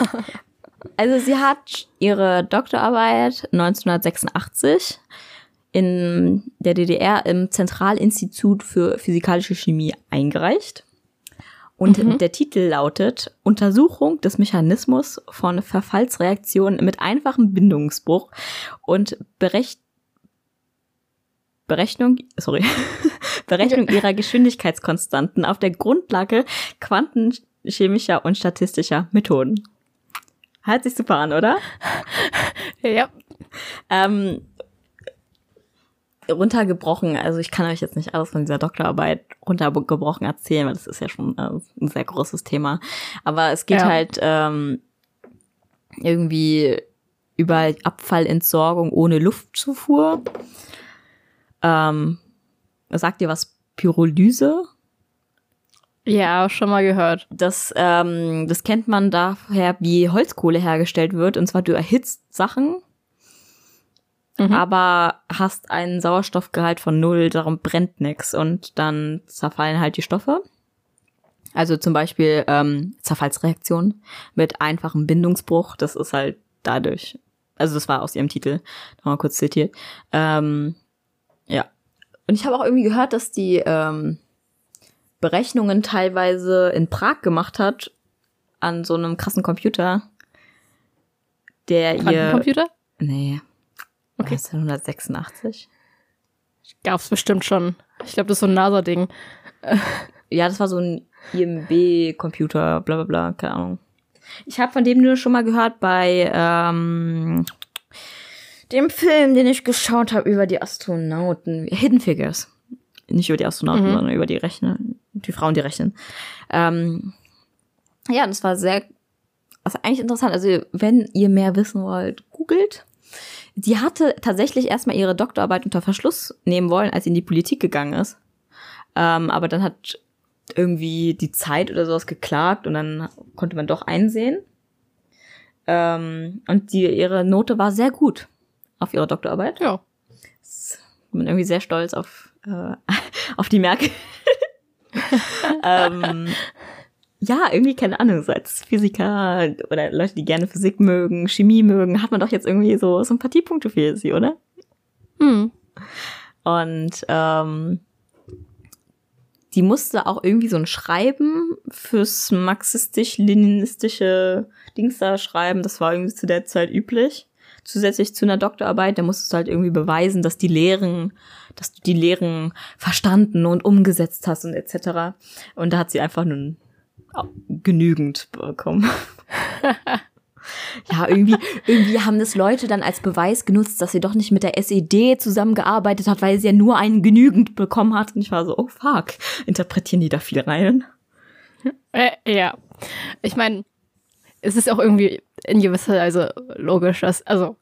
Also sie hat ihre Doktorarbeit 1986 in der DDR im Zentralinstitut für physikalische Chemie eingereicht. Und der Titel lautet Untersuchung des Mechanismus von Verfallsreaktionen mit einfachem Bindungsbruch und Berech Berechnung, sorry, Berechnung ihrer Geschwindigkeitskonstanten auf der Grundlage quantenchemischer und statistischer Methoden. Hört sich super an, oder? Ja. Ähm, runtergebrochen, also ich kann euch jetzt nicht alles von dieser Doktorarbeit runtergebrochen erzählen, weil das ist ja schon äh, ein sehr großes Thema. Aber es geht Ja. halt ähm, irgendwie über Abfallentsorgung ohne Luftzufuhr. Ähm, sagt ihr was Pyrolyse? Ja, schon mal gehört. Das, ähm, das kennt man daher, wie Holzkohle hergestellt wird. Und zwar du erhitzt Sachen, Mhm. aber hast einen Sauerstoffgehalt von null, darum brennt nix. Und dann zerfallen halt die Stoffe. Also zum Beispiel ähm, Zerfallsreaktion mit einfachem Bindungsbruch. Das ist halt dadurch. Also das war aus ihrem Titel, nochmal kurz zitiert. Ähm. Und ich habe auch irgendwie gehört, dass die ähm, Berechnungen teilweise in Prag gemacht hat an so einem krassen Computer, der ihr Quantencomputer? nee Okay. 1986 Gab's bestimmt schon. Ich glaube, das ist so ein NASA-Ding. [laughs] ja das war so ein IMB Computer bla bla bla keine Ahnung ich habe von dem nur schon mal gehört bei ähm, dem Film den ich geschaut habe über die Astronauten Hidden Figures nicht über die Astronauten Mhm. sondern über die Rechner die Frauen die rechnen ähm, ja das war sehr also eigentlich interessant also wenn ihr mehr wissen wollt googelt Die hatte tatsächlich erstmal ihre Doktorarbeit unter Verschluss nehmen wollen, als sie in die Politik gegangen ist. Ähm, aber dann hat irgendwie die Zeit oder sowas geklagt und dann konnte man doch einsehen. Ähm, und die, ihre Note war sehr gut auf ihre Doktorarbeit. Ja. Ich bin irgendwie sehr stolz auf, äh, [laughs] auf die Merkel. [laughs] ähm, ja, irgendwie keine Ahnung, so als Physiker oder Leute, die gerne Physik mögen, Chemie mögen, hat man doch jetzt irgendwie so Sympathiepunkte für sie, oder? Hm. Und ähm, die musste auch irgendwie so ein Schreiben fürs marxistisch-leninistische Dings da schreiben. Das war irgendwie zu der Zeit üblich. Zusätzlich zu einer Doktorarbeit, da musstest du halt irgendwie beweisen, dass die Lehren, dass du die Lehren verstanden und umgesetzt hast und etc. Und da hat sie einfach nun genügend bekommen. [laughs] ja, irgendwie, irgendwie haben das Leute dann als Beweis genutzt, dass sie doch nicht mit der SED zusammengearbeitet hat, weil sie ja nur einen genügend bekommen hat. Und ich war so, oh fuck, interpretieren die da viel rein? Äh, ja. Ich meine, es ist auch irgendwie in gewisser Weise logisch, dass, also,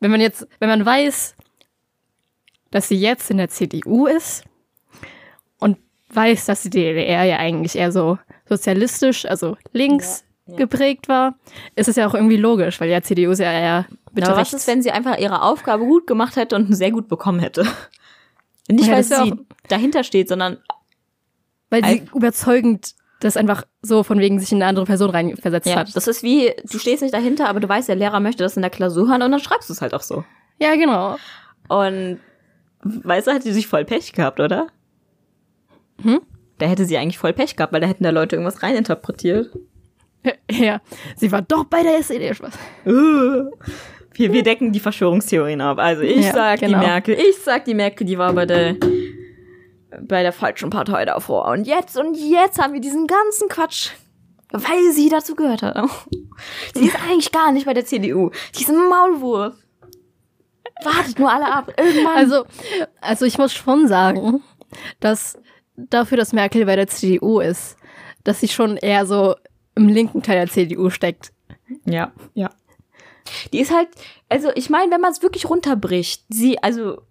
wenn man jetzt, wenn man weiß, dass sie jetzt in der CDU ist und weiß, dass die DDR ja eigentlich eher so sozialistisch, also links ja, ja. geprägt war, ist es ja auch irgendwie logisch, weil ja CDU ist ja eher bitte was ist, wenn sie einfach ihre Aufgabe gut gemacht hätte und sehr gut bekommen hätte? Nicht, ja, weil sie dahinter steht, sondern weil sie überzeugend das einfach so von wegen sich in eine andere Person reinversetzt ja, hat. Das ist wie, du stehst nicht dahinter, aber du weißt, der Lehrer möchte das in der Klausur hören und dann schreibst du es halt auch so. Ja, genau. Und weißt du, hat sie sich voll Pech gehabt, oder? Hm? Da hätte sie eigentlich voll Pech gehabt, weil da hätten da Leute irgendwas reininterpretiert. [laughs] Ja, sie war doch bei der SED. Spaß. Uh. Wir, wir decken die Verschwörungstheorien ab. Also ich ja, sag genau. die Merkel, ich sag die Merkel, die war bei der bei der falschen Partei davor. Und jetzt und jetzt haben wir diesen ganzen Quatsch, weil sie dazu gehört hat. [laughs] Sie ist eigentlich gar nicht bei der CDU. Diesen Maulwurf. Wartet nur alle ab. Irgendwann. Also, also ich muss schon sagen, dass dafür, dass Merkel bei der CDU ist, dass sie schon eher so im linken Teil der CDU steckt. Ja, ja. Die ist halt, also ich meine, wenn man es wirklich runterbricht, sie, also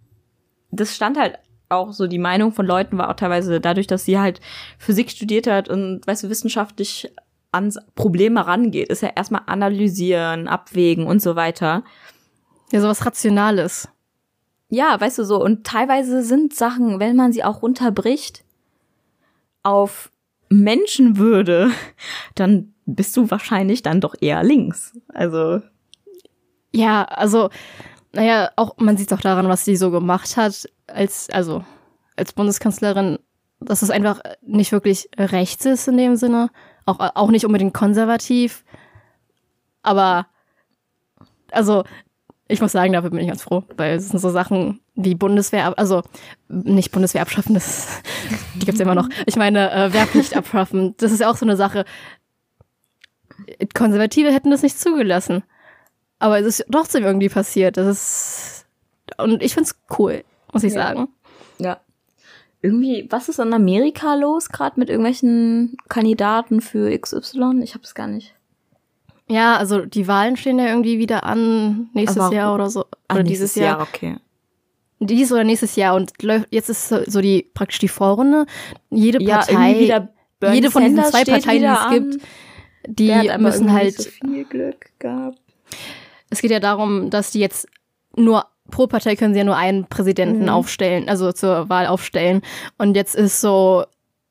das stand halt auch so, die Meinung von Leuten war auch teilweise dadurch, dass sie halt Physik studiert hat und, weißt du, wissenschaftlich ans Probleme rangeht, ist ja erstmal analysieren, abwägen und so weiter. Ja, sowas Rationales. Ja, weißt du so, und teilweise sind Sachen, wenn man sie auch runterbricht, auf Menschenwürde, [laughs] dann bist du wahrscheinlich dann doch eher links. Also. Ja, also, naja, auch, man sieht es auch daran, was sie so gemacht hat, als, also, als Bundeskanzlerin, dass es einfach nicht wirklich rechts ist in dem Sinne. Auch, auch nicht unbedingt konservativ. Aber, also, ich muss sagen, dafür bin ich ganz froh, weil es sind so Sachen wie Bundeswehr, also nicht Bundeswehr abschaffen, das, [laughs] die gibt's ja immer noch. Ich meine, äh, Wehrpflicht abschaffen, das ist ja auch so eine Sache. Konservative hätten das nicht zugelassen. Aber es ist trotzdem irgendwie passiert. Das ist, und ich find's cool, muss ich ja. sagen. Ja. Irgendwie, was ist in Amerika los, gerade mit irgendwelchen Kandidaten für XY? Ich hab's gar nicht. Ja, also die Wahlen stehen ja irgendwie wieder an nächstes Aber, Jahr oder so. Oder dieses Jahr. Jahr. okay. Dieses oder nächstes Jahr und jetzt ist so die praktisch die Vorrunde. Jede Partei, ja, jede von diesen zwei Parteien, die es gibt, die müssen halt. So viel Glück gehabt. Es geht ja darum, dass die jetzt nur pro Partei können sie ja nur einen Präsidenten mhm. aufstellen, also zur Wahl aufstellen. Und jetzt ist so,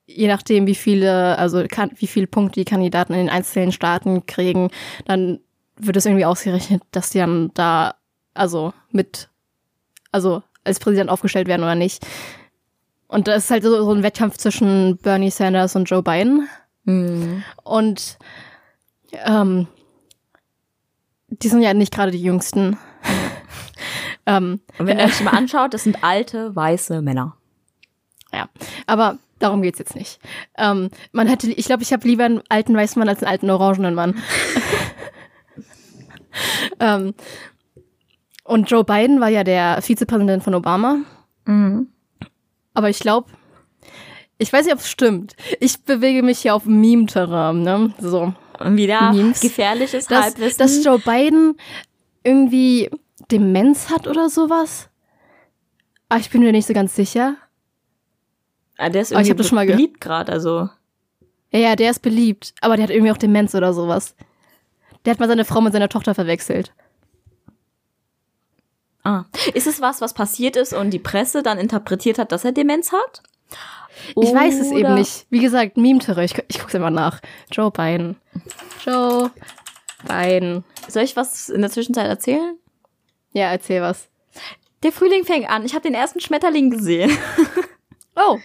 je nachdem, wie viele, also kann, wie viele Punkte die Kandidaten in den einzelnen Staaten kriegen, dann wird es irgendwie ausgerechnet, dass die dann da, also mit, also als Präsident aufgestellt werden oder nicht. Und das ist halt so, so ein Wettkampf zwischen Bernie Sanders und Joe Biden. Mhm. Und ähm, die sind ja nicht gerade die jüngsten. [laughs] ähm, und wenn ihr euch mal anschaut, das sind alte, weiße Männer. Ja, aber Darum geht's jetzt nicht. Ähm, man hätte, ich glaube, ich habe lieber einen alten weißen Mann als einen alten orangenen Mann. [laughs] ähm, und Joe Biden war ja der Vizepräsident von Obama. Mhm. Aber ich glaube, ich weiß nicht, ob es stimmt. Ich bewege mich hier auf Meme-Terrain, ne? So. Und wieder Memes. gefährliches dass, Halbwissen. Dass Joe Biden irgendwie Demenz hat oder sowas. Aber ich bin mir nicht so ganz sicher. Ah, der ist ich irgendwie hab das schon mal ge- beliebt gerade, also. Ja, ja, der ist beliebt, aber der hat irgendwie auch Demenz oder sowas. Der hat mal seine Frau mit seiner Tochter verwechselt. Ah. Ist es was, was passiert ist und die Presse dann interpretiert hat, dass er Demenz hat? Ich weiß es eben nicht. Wie gesagt, Meme-Terror. Ich, ich guck's immer nach. Joe Biden. Joe Biden. Soll ich was in der Zwischenzeit erzählen? Ja, erzähl was. Der Frühling fängt an. Ich habe den ersten Schmetterling gesehen. [laughs] Oh.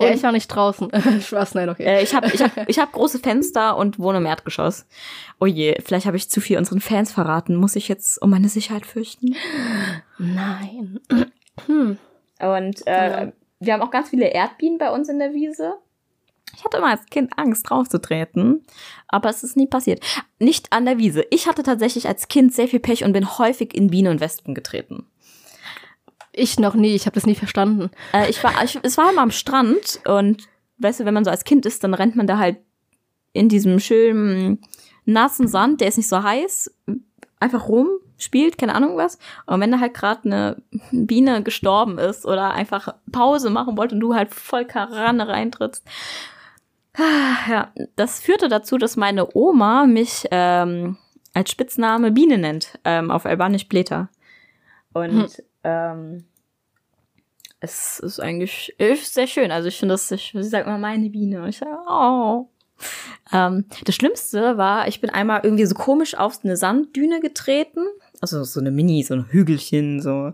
Ja, Und- ich war nicht draußen. [laughs] Spaß, nein, okay. Äh, ich habe ich hab, [laughs] ich hab große Fenster und wohne im Erdgeschoss. Oh je, vielleicht habe ich zu viel unseren Fans verraten. Muss ich jetzt um meine Sicherheit fürchten? Nein. Und äh, wir haben auch ganz viele Erdbienen bei uns in der Wiese. Ich hatte immer als Kind Angst, draufzutreten, aber es ist nie passiert. Nicht an der Wiese. Ich hatte tatsächlich als Kind sehr viel Pech und bin häufig in Bienen und Wespen getreten. Ich noch nie. Ich habe das nie verstanden. Äh, ich war, ich, es war immer am Strand und weißt du, wenn man so als Kind ist, dann rennt man da halt in diesem schönen nassen Sand, der ist nicht so heiß, einfach rum, spielt, keine Ahnung was. Und wenn da halt gerade eine Biene gestorben ist oder einfach Pause machen wollte und du halt voll Karane reintrittst. Ah, Ja, das führte dazu, dass meine Oma mich ähm, als Spitzname Biene nennt, ähm, auf Albanisch Blätter. Und ähm, es ist eigentlich ist sehr schön. Also ich finde das, ich, sie sagt immer meine Biene. Ich sage, oh. Ähm, das Schlimmste war, ich bin einmal irgendwie so komisch auf eine Sanddüne getreten. Also so eine Mini, so ein Hügelchen, so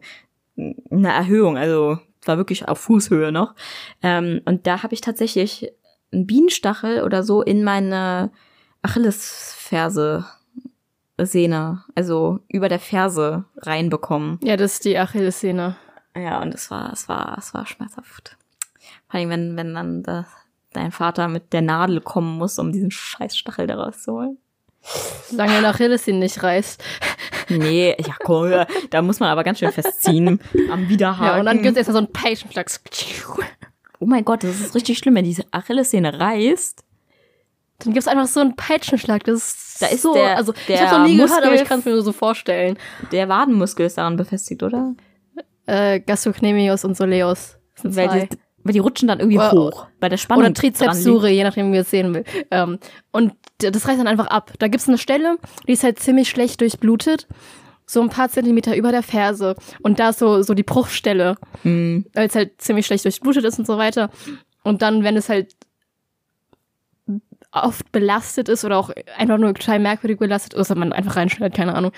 eine Erhöhung. Also war wirklich auf Fußhöhe noch. Ähm, und da habe ich tatsächlich einen Bienenstachel oder so in meine Achillesferse Sehne, also über der Ferse reinbekommen. Ja, das ist die Achillessehne. Ja, und es war, es war, es war schmerzhaft. Vor allem, wenn, wenn dann das, dein Vater mit der Nadel kommen muss, um diesen scheiß Stachel daraus zu holen. Solange eine Achillessehne nicht reißt. Nee, ja, komm, hör, da muss man aber ganz schön festziehen am Widerhaken. Ja, und dann gibt's erstmal so einen Peitschenschlag. oh mein Gott, das ist richtig schlimm, wenn diese Achillessehne reißt. Dann gibt's einfach so einen Peitschenschlag. Das ist, Da ist so, der- also der ich hab's noch nie gehört, aber ich Muskel- kann es mir nur so vorstellen. Der Wadenmuskel ist daran befestigt, oder? Äh, Gastrocnemius und Soleus. Sind Weil zwei. die, weil die rutschen dann irgendwie Oder- hoch. Bei der Spannung. Oder dran Trizeps liegt. sure, je nachdem, wie man es sehen will. Ähm, und das reißt dann einfach ab. Da gibt's eine Stelle, die ist halt ziemlich schlecht durchblutet. So ein paar Zentimeter über der Ferse. Und da ist so, so die Bruchstelle, Hm. weil es halt ziemlich schlecht durchblutet ist und so weiter. Und dann, wenn es halt oft belastet ist oder auch einfach nur total merkwürdig belastet ist, oder man einfach reinschneidet, keine Ahnung,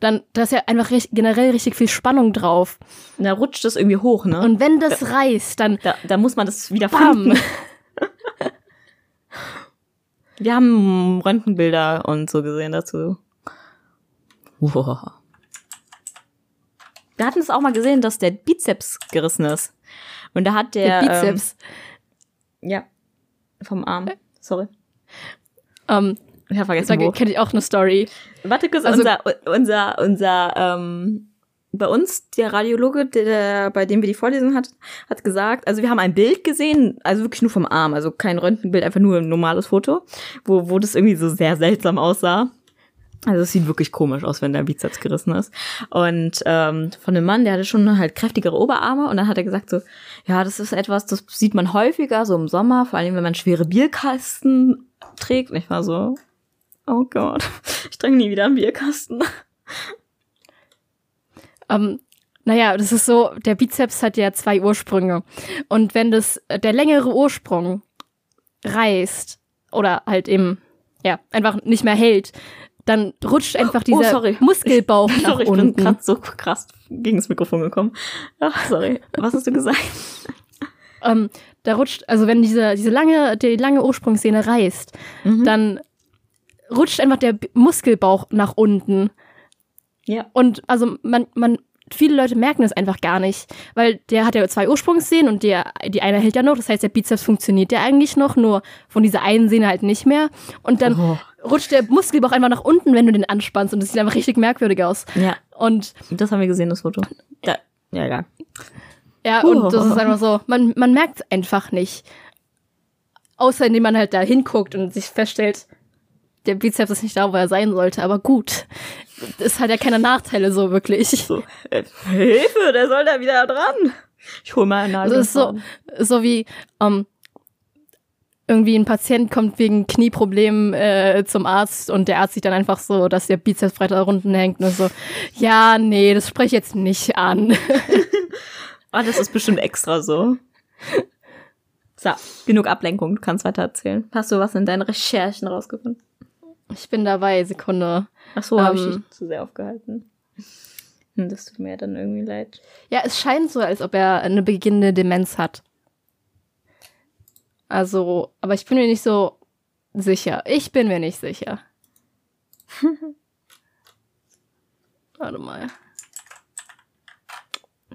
dann da ist ja einfach recht, generell richtig viel Spannung drauf. Und da rutscht das irgendwie hoch, ne? Und wenn das reißt, dann da, da muss man das wieder bam. finden. [laughs] Wir haben Röntgenbilder und so gesehen dazu. Wow. Wir hatten es auch mal gesehen, dass der Bizeps gerissen ist. Und da hat der, Der Bizeps. Ähm, ja, vom Arm. Sorry. Ähm, Ich habe da vergessen, wo. kenne ich auch eine Story. Warte kurz, Also- unser, unser, unser, ähm, bei uns, der Radiologe, der, bei dem wir die Vorlesung hatten, hat gesagt, also wir haben ein Bild gesehen, also wirklich nur vom Arm, also kein Röntgenbild, einfach nur ein normales Foto, wo, wo das irgendwie so sehr seltsam aussah. Also es sieht wirklich komisch aus, wenn der Bizeps gerissen ist. Und ähm, von dem Mann, der hatte schon halt kräftigere Oberarme und dann hat er gesagt so, ja, das ist etwas, das sieht man häufiger, so im Sommer, vor allem wenn man schwere Bierkasten trägt. Und ich war so, oh Gott, ich trage nie wieder einen Bierkasten. Ähm, naja, das ist so, der Bizeps hat ja zwei Ursprünge. Und wenn das, der längere Ursprung reißt oder halt eben, ja, einfach nicht mehr hält, dann rutscht einfach dieser Oh, sorry. Muskelbauch [laughs] nach Sorry, ich bin unten. gerade so krass gegen das Mikrofon gekommen. Ach, sorry. Was hast du gesagt? Ähm, da rutscht, also wenn diese, diese lange, die lange Ursprungsszene reißt, Mhm. dann rutscht einfach der Muskelbauch nach unten. Ja. Und also man, man, viele Leute merken das einfach gar nicht, weil der hat ja zwei Ursprungsszenen und der, die eine hält ja noch, das heißt, der Bizeps funktioniert ja eigentlich noch, nur von dieser einen Szene halt nicht mehr. Und dann Oh. rutscht der Muskelbauch einfach nach unten, wenn du den anspannst und das sieht einfach richtig merkwürdig aus. Ja, Und das haben wir gesehen, das Foto. Da, ja, egal. Ja, Oh. und das ist einfach so, man, man merkt es einfach nicht. Außer indem man halt da hinguckt und sich feststellt, der Bizeps ist nicht da, wo er sein sollte, aber gut. es hat ja keine Nachteile so wirklich. So, äh, Hilfe, der soll da wieder dran. Ich hol mal einen Also es ist so, so wie ähm, irgendwie ein Patient kommt wegen Knieproblemen äh, zum Arzt und der Arzt sieht dann einfach so, dass der Bizeps weiter unten hängt und so, ja, nee, das spreche ich jetzt nicht an. [laughs] Ah, das ist bestimmt extra so. So, genug Ablenkung, du kannst weiter erzählen. Hast du was in deinen Recherchen rausgefunden? Ich bin dabei, Sekunde. Ach so, habe ich Ähm. dich zu sehr aufgehalten. Hm, Das tut mir dann irgendwie leid. Ja, es scheint so, als ob er eine beginnende Demenz hat. Also, aber ich bin mir nicht so sicher. Ich bin mir nicht sicher. [laughs] Warte mal.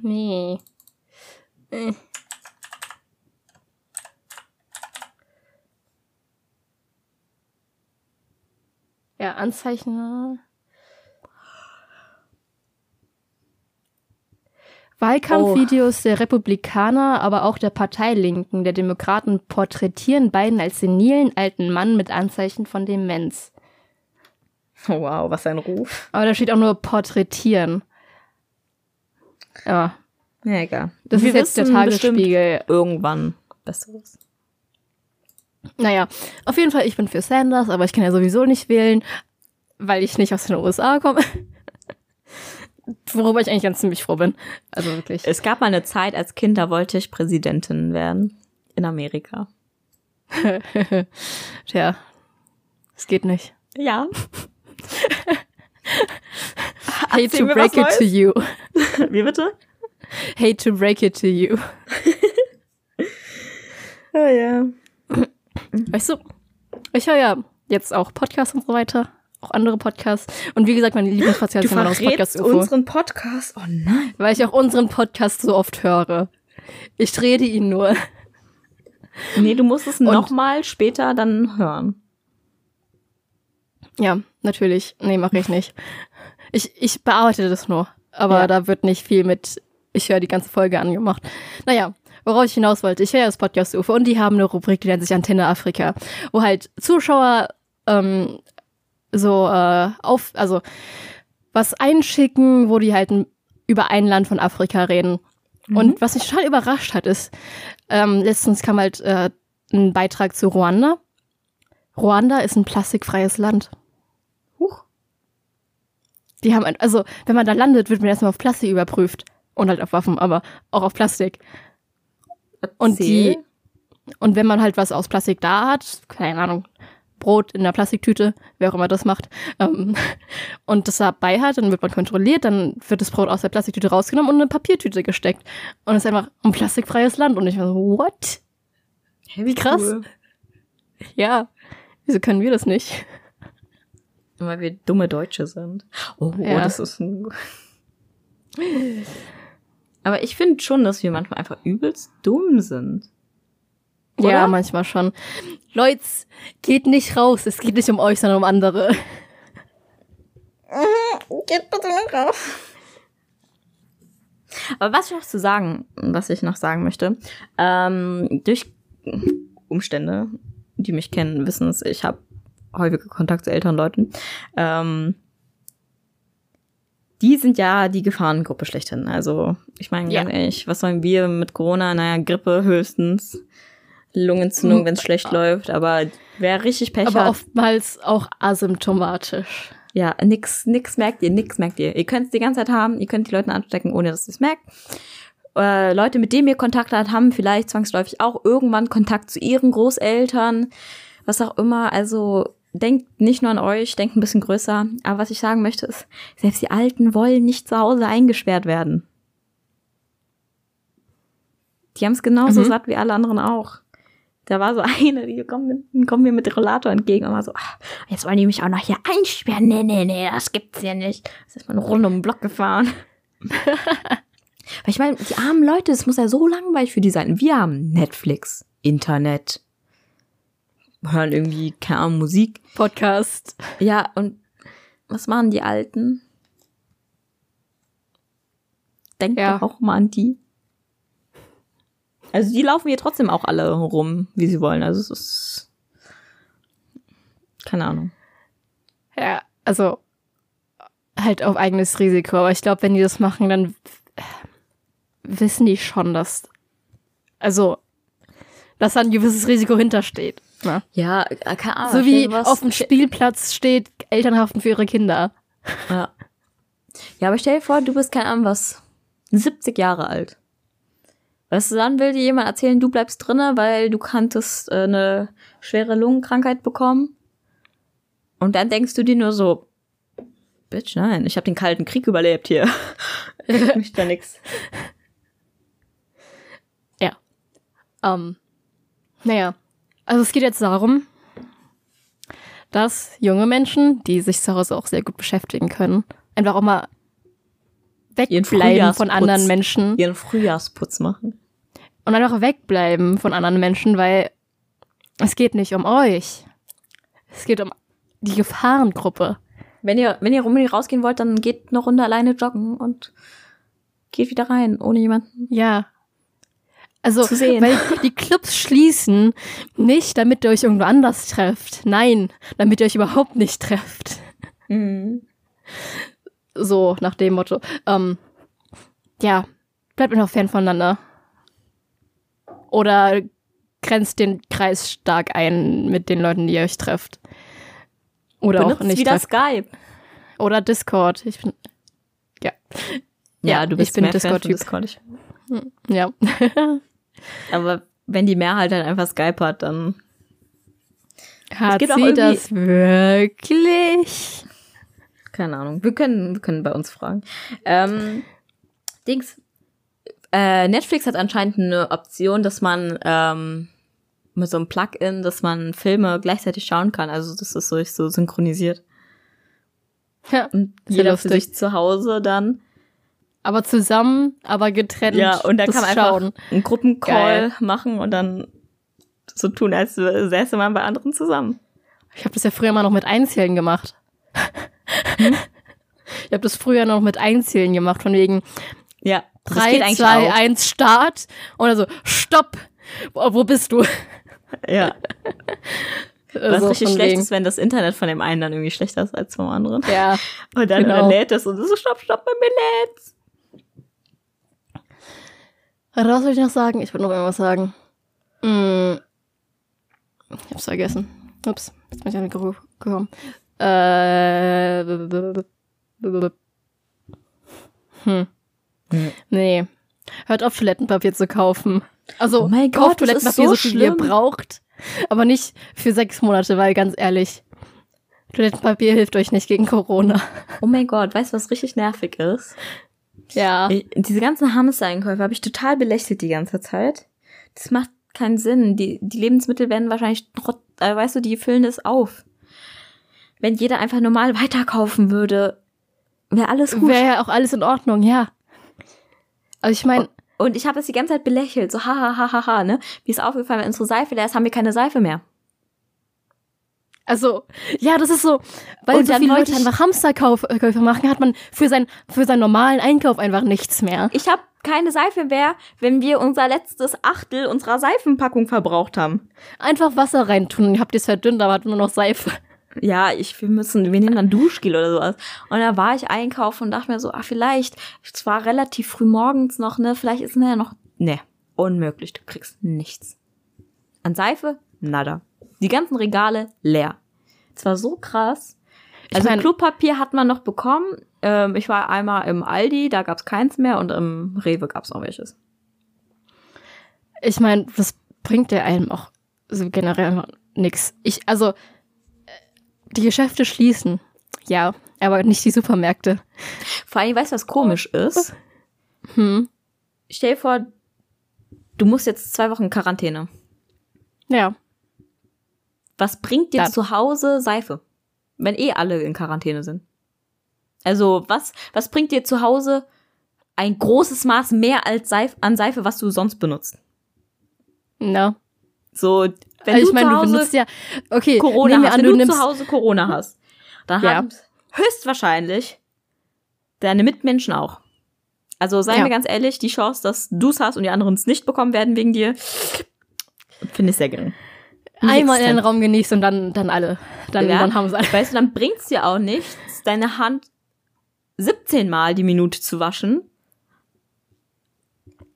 Nee. Äh. Ja, Anzeichen. Wahlkampfvideos der Republikaner, aber auch der Parteilinken, der Demokraten porträtieren Biden als senilen alten Mann mit Anzeichen von Demenz. Oh, wow, was ein Ruf. Aber da steht auch nur porträtieren. Ja, Ja, egal. das Wir ist jetzt der Tagesspiegel. Irgendwann Besseres. Naja, auf jeden Fall, ich bin für Sanders, aber ich kann ja sowieso nicht wählen, weil ich nicht aus den USA komme. [laughs] Worüber ich eigentlich ganz ziemlich froh bin. Also wirklich. Es gab mal eine Zeit als Kind, da wollte ich Präsidentin werden. In Amerika. [laughs] Tja, es geht nicht. Ja. [laughs] Hate to break it to you. Wie bitte? Hate to break it to you. Ja, [laughs] ja. Weißt du, ich höre ja jetzt auch Podcasts und so weiter, auch andere Podcasts. Und wie gesagt, meine Lieblingspodcast Du ist immer noch Podcast UFO, unseren Podcast. Oh nein. weil ich auch unseren Podcast so oft höre. Ich rede ihn nur. Nee, du musst es nochmal später dann hören. Ja, natürlich. Nee, mache ich nicht. Ich, ich bearbeite das nur. Aber Ja. da wird nicht viel mit, ich höre die ganze Folge angemacht. Naja, worauf ich hinaus wollte, ich höre ja das Podcast UFO und die haben eine Rubrik, die nennt sich Antenne Afrika, wo halt Zuschauer ähm, so äh, auf, also was einschicken, wo die halt über ein Land von Afrika reden. Und was mich total überrascht hat, ist, ähm, letztens kam halt äh, ein Beitrag zu Ruanda. Ruanda ist ein plastikfreies Land. Huch. Die haben, ein, also, wenn man da landet, wird man erstmal auf Plastik überprüft. Und halt auf Waffen, aber auch auf Plastik. Und die, Erzähl. und wenn man halt was aus Plastik da hat, keine Ahnung, Brot in einer Plastiktüte, wer auch immer das macht, ähm, [laughs] und das dabei hat, dann wird man kontrolliert, dann wird das Brot aus der Plastiktüte rausgenommen und in eine Papiertüte gesteckt. Und es ist einfach ein plastikfreies Land. Und ich war so, what? Hey, wie krass. Cool. Ja, wieso können wir das nicht? Weil wir dumme Deutsche sind. Oh, Ja. das ist ein. [laughs] Aber ich finde schon, dass wir manchmal einfach übelst dumm sind. Oder? Ja, manchmal schon. Leute, geht nicht raus. Es geht nicht um euch, sondern um andere. Geht bitte nicht raus. Aber was ich noch zu sagen, was ich noch sagen möchte, ähm, durch Umstände, die mich kennen, wissen es, ich habe häufige Kontakt zu älteren Leuten. Ähm, die sind ja die Gefahrengruppe schlechthin. Also, ich meine, Ja. ehrlich, was sollen wir mit Corona? Naja, Grippe höchstens. Lungenentzündung, Mhm. wenn es schlecht läuft. Aber wer richtig Pech Aber hat, oftmals auch asymptomatisch. ja, nix, nix merkt ihr, nix merkt ihr. Ihr könnt es die ganze Zeit haben, ihr könnt die Leute anstecken, ohne dass ihr es merkt. Äh, Leute, mit denen ihr Kontakt habt, haben vielleicht zwangsläufig auch irgendwann Kontakt zu ihren Großeltern, was auch immer. Also denkt nicht nur an euch, denkt ein bisschen größer. Aber was ich sagen möchte ist, selbst die Alten wollen nicht zu Hause eingesperrt werden. Die haben es genauso Mhm. satt wie alle anderen auch. Da war so [laughs] eine, die kommt, mit, kommt mir mit Rollator entgegen und war so, ah, jetzt wollen die mich auch noch hier einsperren. Nee, nee, nee, das gibt's ja nicht. Das ist mal eine Runde um den Block gefahren. [laughs] Weil ich meine, die armen Leute, es muss ja so langweilig für die sein. Wir haben Netflix, Internet, hören irgendwie, keine Ahnung, Musik. Podcast. Ja, und was machen die Alten? Denkt Ja. doch auch mal an die. Also die laufen hier trotzdem auch alle rum, wie sie wollen. Also es ist keine Ahnung. Ja, also halt auf eigenes Risiko. Aber ich glaube, wenn die das machen, dann wissen die schon, dass, also, dass da ein gewisses Risiko hintersteht. Ne? Ja, äh, keine Ahnung. So wie auf dem Spielplatz steht, Eltern haften für ihre Kinder. Ja. ja, aber stell dir vor, du bist, keine Ahnung, was, 70 Jahre alt. Weißt du, dann will dir jemand erzählen, du bleibst drinne, weil du kanntest äh, eine schwere Lungenkrankheit bekommen. Und dann denkst du dir nur so, Bitch, nein, ich habe den Kalten Krieg überlebt hier. [laughs] Mich da nix. Ähm, naja, also es geht jetzt darum, dass junge Menschen, die sich zu Hause auch sehr gut beschäftigen können, einfach auch mal wegbleiben von anderen Menschen Ihren Frühjahrsputz machen. und einfach wegbleiben von anderen Menschen, weil es geht nicht um euch. Es geht um die Gefahrengruppe. Wenn ihr, wenn ihr unbedingt rausgehen wollt, dann geht eine Runde alleine joggen und geht wieder rein, ohne jemanden. Ja. Also, Zu sehen. weil die Clubs schließen nicht, damit ihr euch irgendwo anders trefft. Nein, damit ihr euch überhaupt nicht trefft. Mhm. So, nach dem Motto. Ähm, ja, bleibt einfach Fan voneinander. Oder grenzt den Kreis stark ein mit den Leuten, die ihr euch trefft. Oder auch Benutzt nicht wieder trefft. Skype. Oder Discord. Ich bin, ja. Ja, du bist ich bin mehr Fan von Discord-Typ. Discord. Ja. [laughs] Aber wenn die Mehrheit halt einfach Skype hat, dann. Hat sie das wirklich? Keine Ahnung. Wir können, wir können bei uns fragen. Ähm, Dings. Äh, Netflix hat anscheinend eine Option, dass man ähm, mit so einem Plugin, dass man Filme gleichzeitig schauen kann. Also das ist so, so synchronisiert. Ja. Und jeder für sich zu Hause dann. Aber zusammen, aber getrennt. Ja, und da das kann man einfach schauen. einen Gruppencall Geil. machen und dann so tun, als säße man bei anderen zusammen. Ich habe das ja früher mal noch mit Einzählen gemacht. [laughs] Ich habe das früher noch mit Einzählen gemacht, von wegen Ja, das 3, geht eigentlich 2, auch. 1, Start. Und dann so, Stopp! Wo, bist du? Ja. [laughs] Was so richtig schlecht wegen. ist, wenn das Internet von dem einen dann irgendwie schlechter ist als vom anderen. Ja. Und dann Genau. lädt es und so, stopp, stopp, bei mir lädt's. Was soll ich noch sagen? Ich wollte noch irgendwas sagen. Hm. Ich hab's vergessen. Ups, jetzt bin ich an den Geruch gekommen. Äh. Hm. Hm. Nee. Hört auf, Toilettenpapier zu kaufen. Also, Oh mein kauft Gott, Toilettenpapier so so viel ihr braucht. Aber nicht für sechs Monate, weil ganz ehrlich, Toilettenpapier hilft euch nicht gegen Corona. Oh mein Gott, weißt du, was richtig nervig ist? Ja. Ich, diese ganzen Hamster-Einkäufe habe ich total belächelt die ganze Zeit. Das macht keinen Sinn. Die, die Lebensmittel werden wahrscheinlich, äh, weißt du, die füllen das auf. Wenn jeder einfach normal weiterkaufen würde, wäre alles gut. Wäre ja auch alles in Ordnung, ja. Also ich meine, Und ich habe das die ganze Zeit belächelt, so ha ha ha ha ha, ne? Mir ist aufgefallen, wenn unsere Seife leer ist, haben wir keine Seife mehr. Also, ja, das ist so, weil Und so viele Leute einfach Hamsterkäufe machen, hat man für, sein, für seinen normalen Einkauf einfach nichts mehr. Ich habe keine Seife mehr, wenn wir unser letztes Achtel unserer Seifenpackung verbraucht haben. Einfach Wasser reintun, ihr habt es verdünnt, aber hat nur noch Seife. Ja, ich, wir müssen, wir nehmen dann Duschgel oder sowas. Und da war ich einkaufen und dachte mir so, ah, vielleicht, es war relativ früh morgens noch, ne, vielleicht ist mir ja noch, ne, unmöglich, du kriegst nichts. An Seife, nada. Die ganzen Regale leer. Es war so krass. Ich Also mein- Klopapier hat man noch bekommen. Ähm, ich war einmal im Aldi, da gab's keins mehr und im Rewe gab's noch welches. Ich meine, das bringt ja einem auch so generell nix. Ich, also, äh, die Geschäfte schließen, ja, aber nicht die Supermärkte. Vor allem, weißt du, was komisch ist? Hm. Stell dir vor, du musst jetzt zwei Wochen Quarantäne. Ja. Was bringt dir Dann- zu Hause Seife? Wenn eh alle in Quarantäne sind. Also, was, was bringt dir zu Hause ein großes Maß mehr als Seife, an Seife, was du sonst benutzt? Ja. So, wenn also du ich meine, zu du Hause benutzt ja, okay, Corona hast, an, wenn du, du, zu Hause Corona hast, dann Ja. haben höchstwahrscheinlich deine Mitmenschen auch. Also, seien Ja. wir ganz ehrlich, die Chance, dass du es hast und die anderen es nicht bekommen werden wegen dir, finde ich sehr gering. Einmal in den. Raum genießt und dann, dann alle. Dann, Ja. dann haben sie alle. Weißt du, dann bringt's dir auch nichts, deine Hand 17 Mal die Minute zu waschen.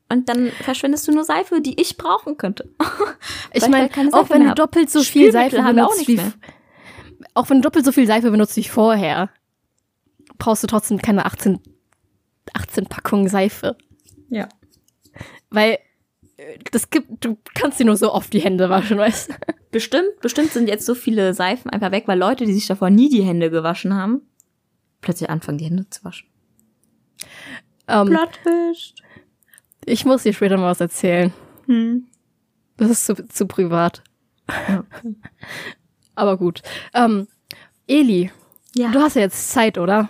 Und dann verschwendest du nur Seife, die ich brauchen könnte. [laughs] Ich meine, keine auch wenn du hab. doppelt so viel Seife auch benutzt wie auch wenn du doppelt so viel Seife benutzt wie vorher, brauchst du trotzdem keine 18, 18 Packungen Seife. Ja. Weil das gibt, du kannst dir nur so oft die Hände waschen, weißt du? Bestimmt, bestimmt sind jetzt so viele Seifen einfach weg, weil Leute, die sich davor nie die Hände gewaschen haben, plötzlich anfangen, die Hände zu waschen. Ähm, Plotfisch. ich muss dir später mal was erzählen. Hm. Das ist zu, zu privat. Ja. [laughs] Aber gut. Ähm, Eli, Ja, du hast ja jetzt Zeit, oder?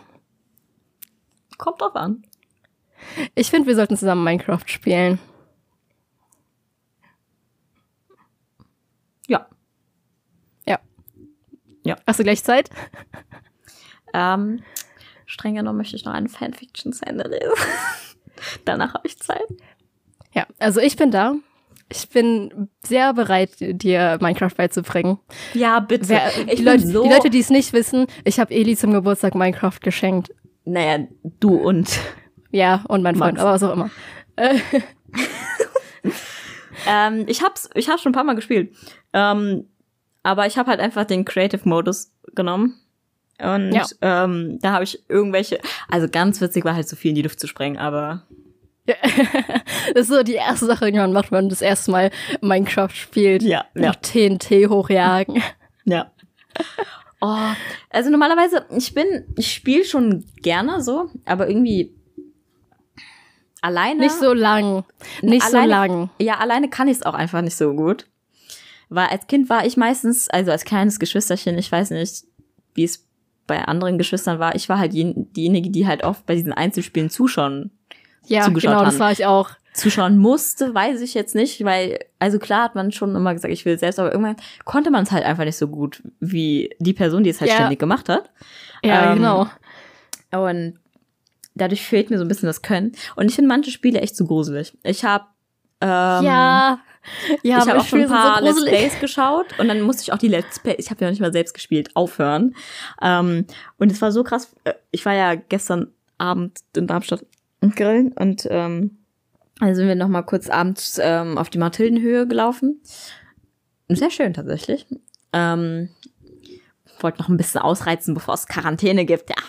kommt drauf an. Ich finde, wir sollten zusammen Minecraft spielen. Ja. Ja. Ja. Hast du gleich Zeit? Ähm, streng genommen möchte ich noch eine Fanfiction zu Ende lesen. [laughs] Danach habe ich Zeit. Ja, also ich bin da. Ich bin sehr bereit, dir Minecraft beizubringen. Ja, bitte. Wer, die, Leute, so, die Leute, die es nicht wissen, ich habe Eli zum Geburtstag Minecraft geschenkt. naja, du und. Ja, und mein Freund, Max. aber was auch immer. Äh, [laughs] Ähm, ich hab's, ich hab's schon ein paar Mal gespielt. Ähm, aber ich habe halt einfach den Creative Modus genommen. Und Ja. ähm, da habe ich irgendwelche, also ganz witzig war halt so viel in die Luft zu sprengen, aber [laughs] das ist so die erste Sache, die man macht, wenn man das erste Mal Minecraft spielt. Ja, ja. Noch TNT hochjagen. [laughs] Ja. Oh, also normalerweise, ich bin, ich spiele schon gerne so, aber irgendwie alleine. Nicht so lang. Nicht so Alleine- lang. Ja, alleine kann ich es auch einfach nicht so gut. Weil als Kind war ich meistens, also als kleines Geschwisterchen, ich weiß nicht, wie es bei anderen Geschwistern war, ich war halt jen- diejenige, die halt oft bei diesen Einzelspielen zuschauen, Ja, zugeschaut genau, das haben. war ich auch. zuschauen musste, weiß ich jetzt nicht, weil, also klar hat man schon immer gesagt, ich will selbst, aber irgendwann konnte man es halt einfach nicht so gut, wie die Person, die es halt Ja. ständig gemacht hat. Ja, Ähm, genau. Und dadurch fehlt mir so ein bisschen das Können. Und ich finde manche Spiele echt zu gruselig. Ich habe ähm, ja. Ja, ich habe auch schon ein paar so Let's. Plays geschaut und dann musste ich auch die Let's Plays, ich habe ja noch nicht mal selbst gespielt, aufhören. Ähm, und es war so krass, äh, ich war ja gestern Abend in Darmstadt grillen und ähm, also sind wir noch mal kurz abends ähm, auf die Mathildenhöhe gelaufen. Sehr schön tatsächlich. Ähm, wollte noch ein bisschen ausreizen, bevor es Quarantäne gibt. [laughs]